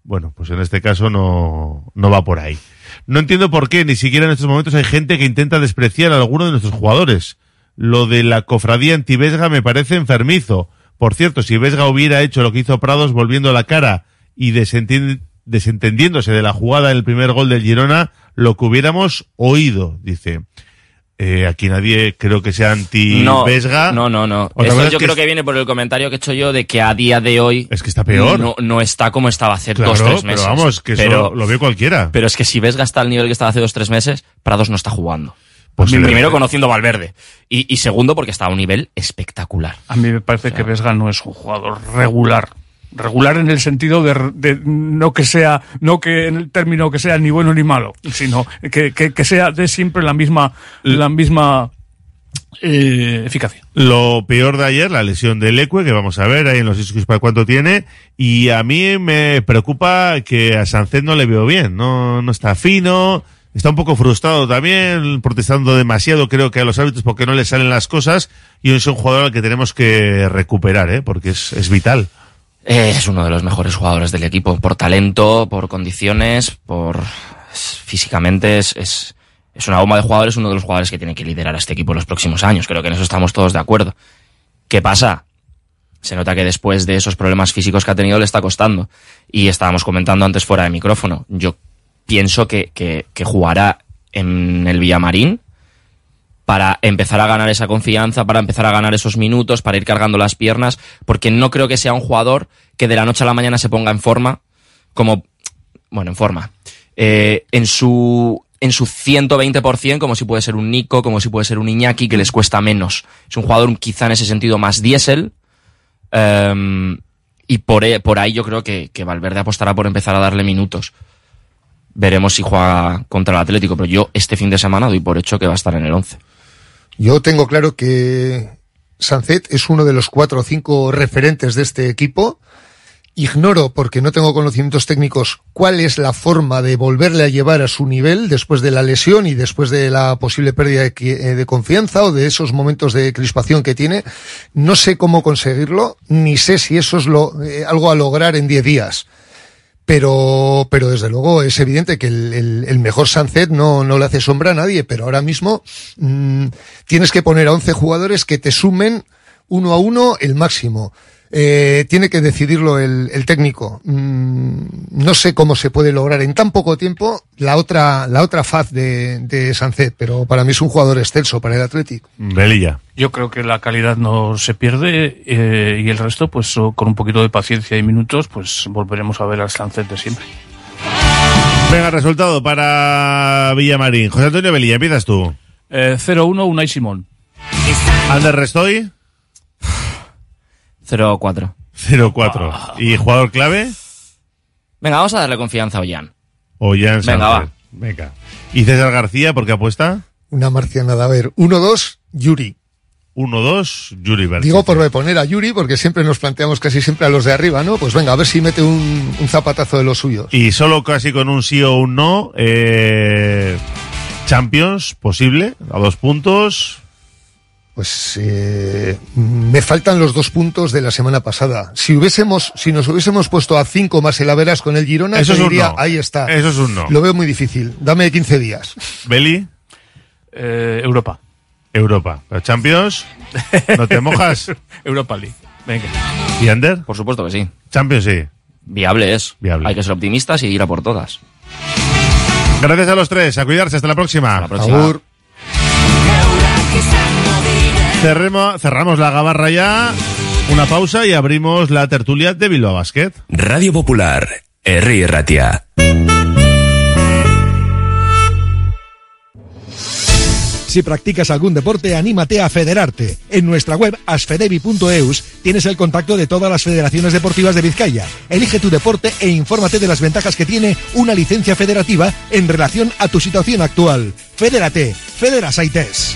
Bueno, pues en este caso no, no va por ahí. No entiendo por qué, ni siquiera en estos momentos hay gente que intenta despreciar a alguno de nuestros jugadores. Lo de la cofradía anti-Vesga me parece enfermizo. Por cierto, si Vesga hubiera hecho lo que hizo Prados volviendo la cara y desenti- desentendiéndose de la jugada en el primer gol del Girona, lo que hubiéramos oído, dice. Eh, aquí nadie creo que sea anti-Vesga. No, no, no. Otra Esto cosa es yo que creo es- que viene por el comentario que he hecho yo de que a día de hoy. Es que está peor. No, no está como estaba hace Claro, dos, tres pero meses. vamos, que eso pero, lo ve cualquiera. pero es que si Vesga está al nivel que estaba hace dos, tres meses, Prados no está jugando. Posiblemente. Primero conociendo Valverde. Y, y segundo porque está a un nivel espectacular. A mí me parece que Vesga no es un jugador regular. Regular en el sentido de, de no que sea, no que en el término que sea ni bueno ni malo, sino que, que, que sea de siempre la misma, la misma eh, eficacia. Lo peor de ayer, la lesión del Ecue, que vamos a ver ahí en los discos para cuánto tiene. Y a mí me preocupa que a Sancet no le veo bien. No, no está fino. Está un poco frustrado también, protestando demasiado, creo que a los árbitros porque no le salen las cosas. Y es un jugador al que tenemos que recuperar, ¿eh? porque es, es vital. Es uno de los mejores jugadores del equipo. Por talento, por condiciones, por físicamente es, es, es una bomba de jugadores, uno de los jugadores que tiene que liderar a este equipo en los próximos años. Creo que en eso estamos todos de acuerdo. ¿Qué pasa? Se nota que después de esos problemas físicos que ha tenido le está costando. Y estábamos comentando antes fuera de micrófono. Yo pienso que, que, que jugará en el Villamarín para empezar a ganar esa confianza, para empezar a ganar esos minutos, para ir cargando las piernas, porque no creo que sea un jugador que de la noche a la mañana se ponga en forma, como, bueno, en forma, eh, en su en su 120%, como si puede ser un Nico, como si puede ser un Iñaki, que les cuesta menos. Es un jugador quizá en ese sentido más diésel, em, y por, e- por ahí yo creo que, que Valverde apostará por empezar a darle minutos. Veremos si juega contra el Atlético, pero yo este fin de semana doy por hecho que va a estar en el 11. Yo tengo claro que Sancet es uno de los cuatro o cinco referentes de este equipo. Ignoro, porque no tengo conocimientos técnicos, cuál es la forma de volverle a llevar a su nivel después de la lesión y después de la posible pérdida de, eh, confianza o de esos momentos de crispación que tiene. No sé cómo conseguirlo, ni sé si eso es lo, eh, algo a lograr en 10 días. Pero, pero desde luego es evidente que el, el- el mejor Sunset no, no le hace sombra a nadie, pero ahora mismo mm, tienes que poner a 11 jugadores que te sumen uno a uno el máximo. Eh, tiene que decidirlo el, el técnico. Mm, no sé cómo se puede lograr en tan poco tiempo la otra, la otra faz de, de Sancet, pero para mí es un jugador excelso para el Atlético. Velilla. Yo creo que la calidad no se pierde eh, y el resto, pues con un poquito de paciencia y minutos, pues volveremos a ver al Sancet de siempre. Venga, resultado para Villamarín. José Antonio Velilla, empiezas tú. Eh, 0-1 Unai Simón. Ander Restoy, 0-4. 0-4. ¿Y jugador clave? Venga, vamos a darle confianza a Ollán. O Jan Venga, va. Venga. ¿Y César García, por qué apuesta? Una marcianada. A ver, 1-2, Yuri. 1-2, Yuri Berchi. Digo por poner a Yuri, porque siempre nos planteamos casi siempre a los de arriba, ¿no? Pues venga, a ver si mete un, un zapatazo de los suyos. Y solo casi con un sí o un no, eh, Champions, posible, a dos puntos. Pues eh, me faltan los dos puntos de la semana pasada. Si hubiésemos, si nos hubiésemos puesto a cinco más el Averas con el Girona, Eso es un diría, no. ahí está. Eso es un no. Lo veo muy difícil. Dame 15 días. Beli, Eh, Europa. Europa. ¿La Champions, ¿no te mojas? Europa League. Venga. ¿Y Ander? Por supuesto que sí. Champions sí. Viable es. Viable. Hay que ser optimistas y ir a por todas. Gracias a los tres, a cuidarse, hasta la próxima. la próxima. Cerremo- cerramos la gabarra ya, una pausa y abrimos la tertulia de Bilbao Basket. Radio Popular, Herri Ratia. Si practicas algún deporte, anímate a federarte. En nuestra web asfedevi.eus tienes el contacto de todas las federaciones deportivas de Vizcaya. Elige tu deporte e infórmate de las ventajas que tiene una licencia federativa en relación a tu situación actual. Fedérate, Federasaites.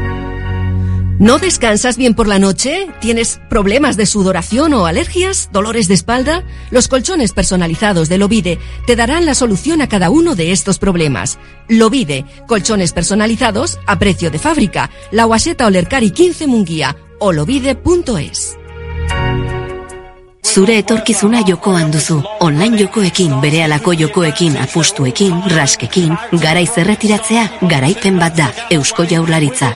¿No descansas bien por la noche? ¿Tienes problemas de sudoración o alergias? ¿Dolores de espalda? Los colchones personalizados de Lovide te darán la solución a cada uno de estos problemas. Lovide, colchones personalizados a precio de fábrica. La Waseta Olercari 15 Munguía o lovide.es. Zure etorkizuna jokoan duzu. Online jokoekin, berehalako jokoekin, apustuekin, raskekin, garaiz erretiratzea, garaipen bat da. Eusko Jaurlaritza.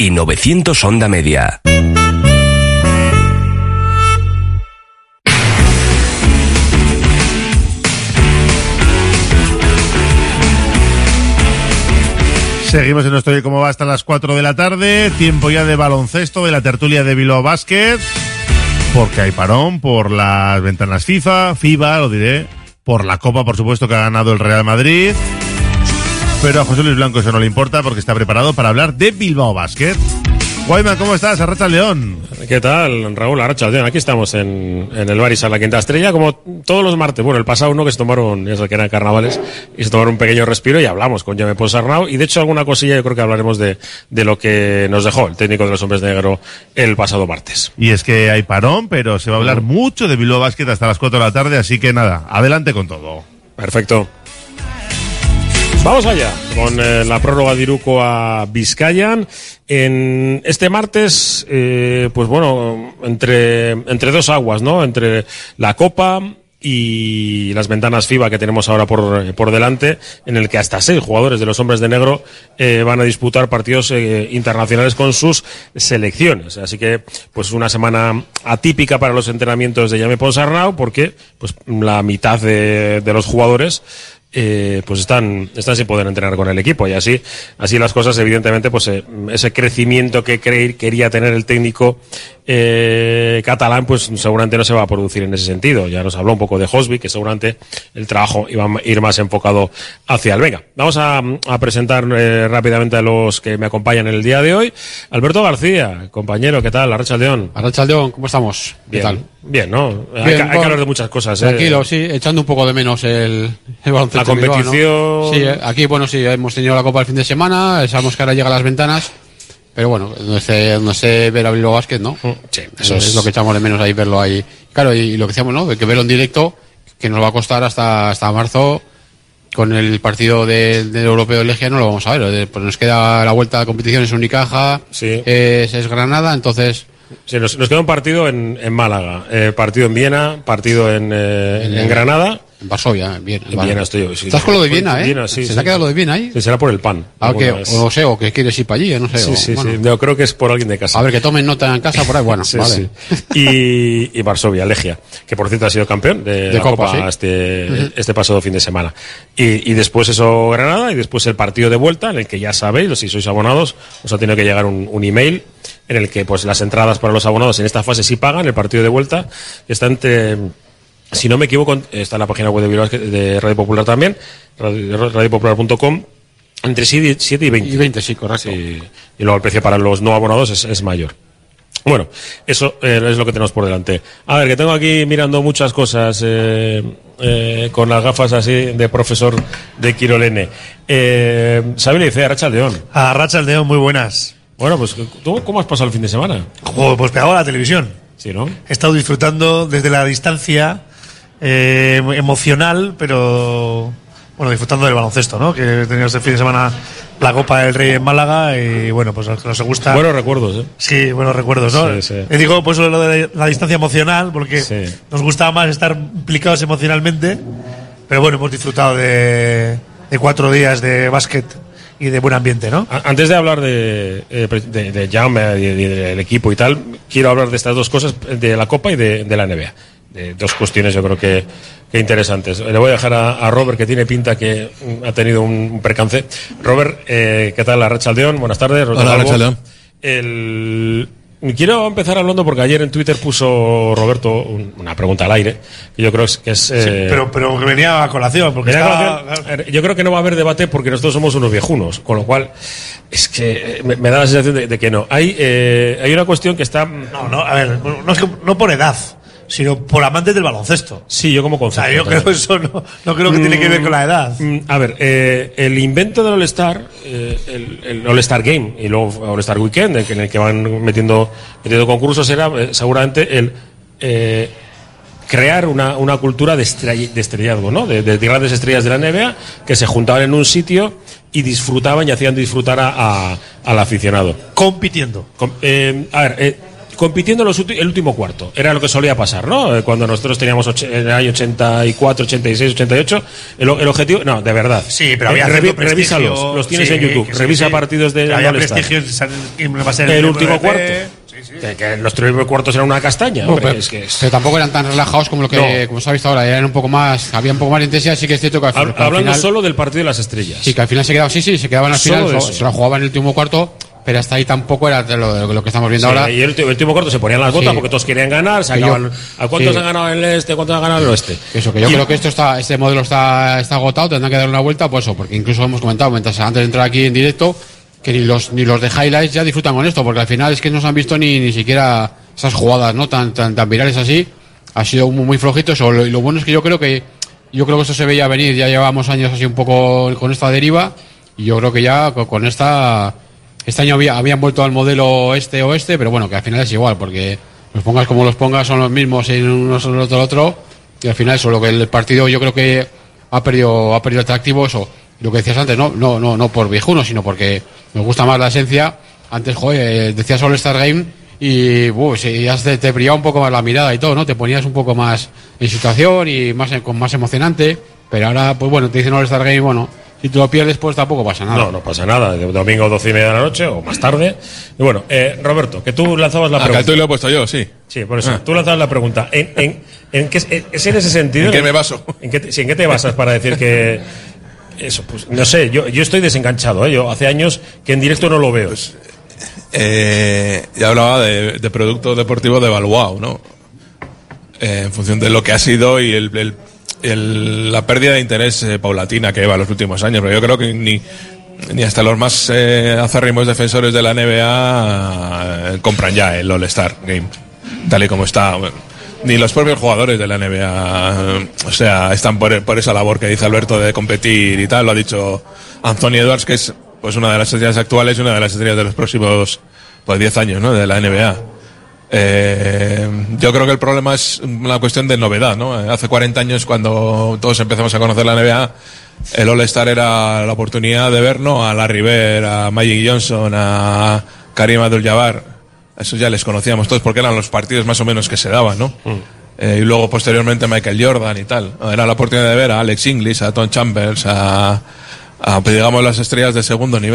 y 900 Onda Media. Seguimos en nuestro Oye Cómo Va hasta las 4 de la tarde. Tiempo ya de baloncesto de la tertulia de Bilbao Basket. Porque hay parón por las ventanas FIFA, FIBA, lo diré. Por la Copa, por supuesto, que ha ganado el Real Madrid. Pero a José Luis Blanco eso no le importa porque está preparado para hablar de Bilbao Basket. Guayman, ¿cómo estás? Arracha León. ¿Qué tal, Raúl Arracha León? Aquí estamos en, en el Baris a la Quinta Estrella, como todos los martes. Bueno, el pasado uno que se tomaron, ya que eran carnavales, y se tomaron un pequeño respiro y hablamos con Jaime Ponsarnau. Y de hecho, alguna cosilla yo creo que hablaremos de, de lo que nos dejó el técnico de los hombres de negro el pasado martes. Y es que hay parón, pero se va a hablar mucho de Bilbao Basket hasta las 4 de la tarde, así que nada, adelante con todo. Perfecto. Vamos allá con eh, la prórroga de Iruko a Vizcayan. En este martes, eh, pues bueno, entre, entre dos aguas, ¿no? Entre la Copa y las ventanas FIBA que tenemos ahora por, por delante, en el que hasta seis jugadores de los hombres de negro eh, van a disputar partidos eh, internacionales con sus selecciones. Así que, pues una semana atípica para los entrenamientos de Jaime Ponsarnau, porque pues la mitad de, de los jugadores eh, pues están, están sin poder entrenar con el equipo. Y así, así las cosas, evidentemente, pues eh, ese crecimiento que quería tener el técnico eh, catalán, pues seguramente no se va a producir en ese sentido. Ya nos habló un poco de Hosby, que seguramente el trabajo iba a ir más enfocado hacia el Venga. Vamos a, a presentar eh, rápidamente a los que me acompañan en el día de hoy. Alberto García, compañero, ¿qué tal? Arracha León. Arracha León, ¿cómo estamos? Bien, ¿Qué tal? Bien, ¿no? hay, que, hay que bueno, hablar de muchas cosas. ¿eh? Tranquilo, sí, echando un poco de menos el, el baloncesto. La en Bilbao, ¿no? competición. Sí, eh, aquí, bueno, sí, hemos tenido la Copa el fin de semana, sabemos que ahora llega a las ventanas, pero bueno, no sé, no sé ver a Bilbao Basket, ¿no? Sí, eso es, lo que echamos de menos ahí, verlo ahí. Claro, y, lo que decíamos, ¿no? De que verlo en directo, que nos va a costar hasta, hasta marzo, con el partido de- del europeo de Legia no lo vamos a ver. eh, Pues nos queda la vuelta de competición, es Unicaja, es, es Granada, entonces... Sí, nos, nos queda un partido en, en Málaga, eh, partido en Viena, partido en, eh, en, En- Granada. En Varsovia, bien. En Viena estoy yo. sí. Estás con lo de Viena, ¿eh? Viena, sí, ¿Se sí. te ha quedado lo de Viena ahí? Sí, será por el pan. Ah, que, vez. o sé, o que quieres ir para allí, no sé. Sí, o- sí, bueno. sí. Yo creo que es por alguien de casa. A ver, que tomen nota en casa por ahí, bueno, vale. Y, y Varsovia, Legia, que por cierto ha sido campeón de, De la Copa, este, este pasado fin de semana. Y, y después eso Granada y después el partido de vuelta, en el que ya sabéis, si sois abonados, os ha tenido que llegar un, un email en el que pues las entradas para los abonados en esta fase sí pagan, el partido de vuelta está entre... Si no me equivoco, está en la página web de, Bilbao de Radio Popular también, radio- radiopopular.com, entre 7 y 20. Y 20, sí, correcto. Y, y luego el precio para los no abonados es, es mayor. Bueno, eso eh, es lo que tenemos por delante. A ver, que tengo aquí mirando muchas cosas eh, eh, con las gafas así de profesor de Quirolene. Eh, Sabine dice, Aracha León. A Racha León, muy buenas. Bueno, pues ¿tú cómo has pasado el fin de semana? Joder, pues pegado a la televisión. Sí, ¿no? He estado disfrutando desde la distancia eh, emocional, pero bueno, disfrutando del baloncesto, ¿no? Que he tenido este fin de semana la Copa del Rey en Málaga y bueno, pues a los que nos gusta. Buenos recuerdos, ¿eh? Sí, buenos recuerdos, ¿no? Sí, sí. Eh, digo, pues lo de la distancia emocional, porque nos gustaba más estar implicados emocionalmente, pero bueno, hemos disfrutado de, de cuatro días de básquet y de buen ambiente, ¿no? Antes de hablar de, eh, de, de y de- del equipo y tal, quiero hablar de estas dos cosas, de la Copa y de, de la NBA. De dos cuestiones yo creo que, que interesantes. Le voy a dejar a, a Robert, que tiene pinta que mm, ha tenido un, un percance. Robert, eh, ¿qué tal? Arracha Aldeón, buenas tardes. Hola. Arrachaldeón. El... Quiero empezar hablando porque ayer en Twitter puso Roberto un- una pregunta al aire, que yo creo que es... Sí, eh, pero, pero que venía a colación, porque Venía estaba- colación. Yo creo que no va a haber debate porque nosotros somos unos viejunos, con lo cual es que eh, me, me da la sensación de, de que no. Hay, eh, hay una cuestión que está... No, no, a ver, no, es que- no por edad, sino por amantes del baloncesto. Sí, yo como O sea, concepto. yo creo que eso no, no creo que tiene que ver con la edad. Mm, A ver, eh, el invento del All-Star, eh, el, el All-Star Game y luego All-Star Weekend, en el que- en el que van metiendo, metiendo concursos, era eh, seguramente el eh, crear una, una cultura de, estrell- de estrellazgo, ¿no? De, de grandes estrellas de la NBA que se juntaban en un sitio y disfrutaban y hacían disfrutar a- a- al aficionado. Compitiendo. Com- eh, a ver, eh, compitiendo los el último cuarto. Era lo que solía pasar, ¿no? Eh, Cuando nosotros teníamos en el año 84, 86, 88, el, o- el objetivo. No, de verdad. Sí, pero había Eh, revi- revísalos, los tienes sí, en YouTube. sí, Revisa sí. partidos de había All-Star. prestigio en El el último cuarto. Que, que los tres cuartos eran una castaña. Hombre, pero, es que es- pero tampoco eran tan relajados como lo que como se ha visto ahora, eran un poco más, había un poco más de intensidad, sí que es cierto que al, Hab- que al hablando final, solo del partido de las estrellas. sí, que al final se quedaban, sí, sí, se quedaban al Solo final, se la jugaban en el último cuarto, pero hasta ahí tampoco era lo, que estamos viendo Sí, ahora. y el, último- el último cuarto se ponían las botas Sí. porque todos querían ganar. Se yo- ¿A cuántos sí. han ganado el este? ¿Cuántos han ganado el oeste? Eso, que yo Y- creo que esto está, este modelo está, está agotado, tendrán que dar una vuelta, pues eso, porque incluso hemos comentado mientras, antes de entrar aquí en directo, que ni los ni los de highlights ya disfrutan con esto, porque al final es que no se han visto ni, ni siquiera esas jugadas no tan tan, tan virales así. Ha sido muy, muy flojito eso. Lo, y lo bueno es que yo creo que yo creo que esto se veía venir. Ya llevábamos años así un poco con esta deriva y yo creo que ya con, con esta este año había, habían vuelto al modelo este oeste, pero bueno que al final es igual porque los pongas como los pongas son los mismos en uno sobre otro, otro y al final eso lo que el partido yo creo que ha perdido ha perdido atractivo eso lo que decías antes, no, no, no, no por viejuno, sino porque me gusta más la esencia. Antes, joder, eh, decías All Star Game y te brillaba un poco más la mirada y todo, ¿no? Te ponías un poco más en situación y más con más emocionante. Pero ahora, pues bueno, te dicen All Star Game, bueno, si tú lo pierdes, pues tampoco pasa nada. No, no pasa nada. Domingo 12 y media de la noche o más tarde. Y bueno, eh, Roberto, que tú lanzabas la Acá pregunta. tú lo he puesto yo, sí. Sí, por eso. Ah. Tú lanzabas la pregunta. ¿En, en, en qué, es en ese sentido? ¿En qué me baso? ¿En qué te, sí, ¿en qué te basas para decir que.? Eso, pues no sé, yo, yo estoy desenganchado, ¿eh? Yo hace años que en directo no lo veo. Eh, ya hablaba de, de producto deportivo devaluado, ¿no? Eh, en función de lo que ha sido y el, el- el- la pérdida de interés eh, paulatina que lleva los últimos años. Pero yo creo que ni, ni hasta los más eh, acérrimos defensores de la NBA eh, compran ya el All-Star Game, tal y como está. Ni los propios jugadores de la NBA, eh, o sea, están por, por esa labor que dice Alberto de competir y tal. Lo ha dicho Anthony Edwards, que es pues una de las estrellas actuales y una de las estrellas de los próximos pues 10 años, ¿no? De la NBA. Eh, yo creo que el problema es una cuestión de novedad, ¿no? Hace 40 años cuando todos empezamos a conocer la NBA, el All-Star era la oportunidad de ver, ¿no? A Larry Bird, a Magic Johnson, a Karim Abdul-Jabbar. Eso ya les conocíamos todos porque eran los partidos más o menos que se daban, ¿no? Eh, y luego posteriormente Michael Jordan y tal. Era la oportunidad de ver a Alex Inglis, a Tom Chambers, a, a, pues, digamos las estrellas de segundo nivel.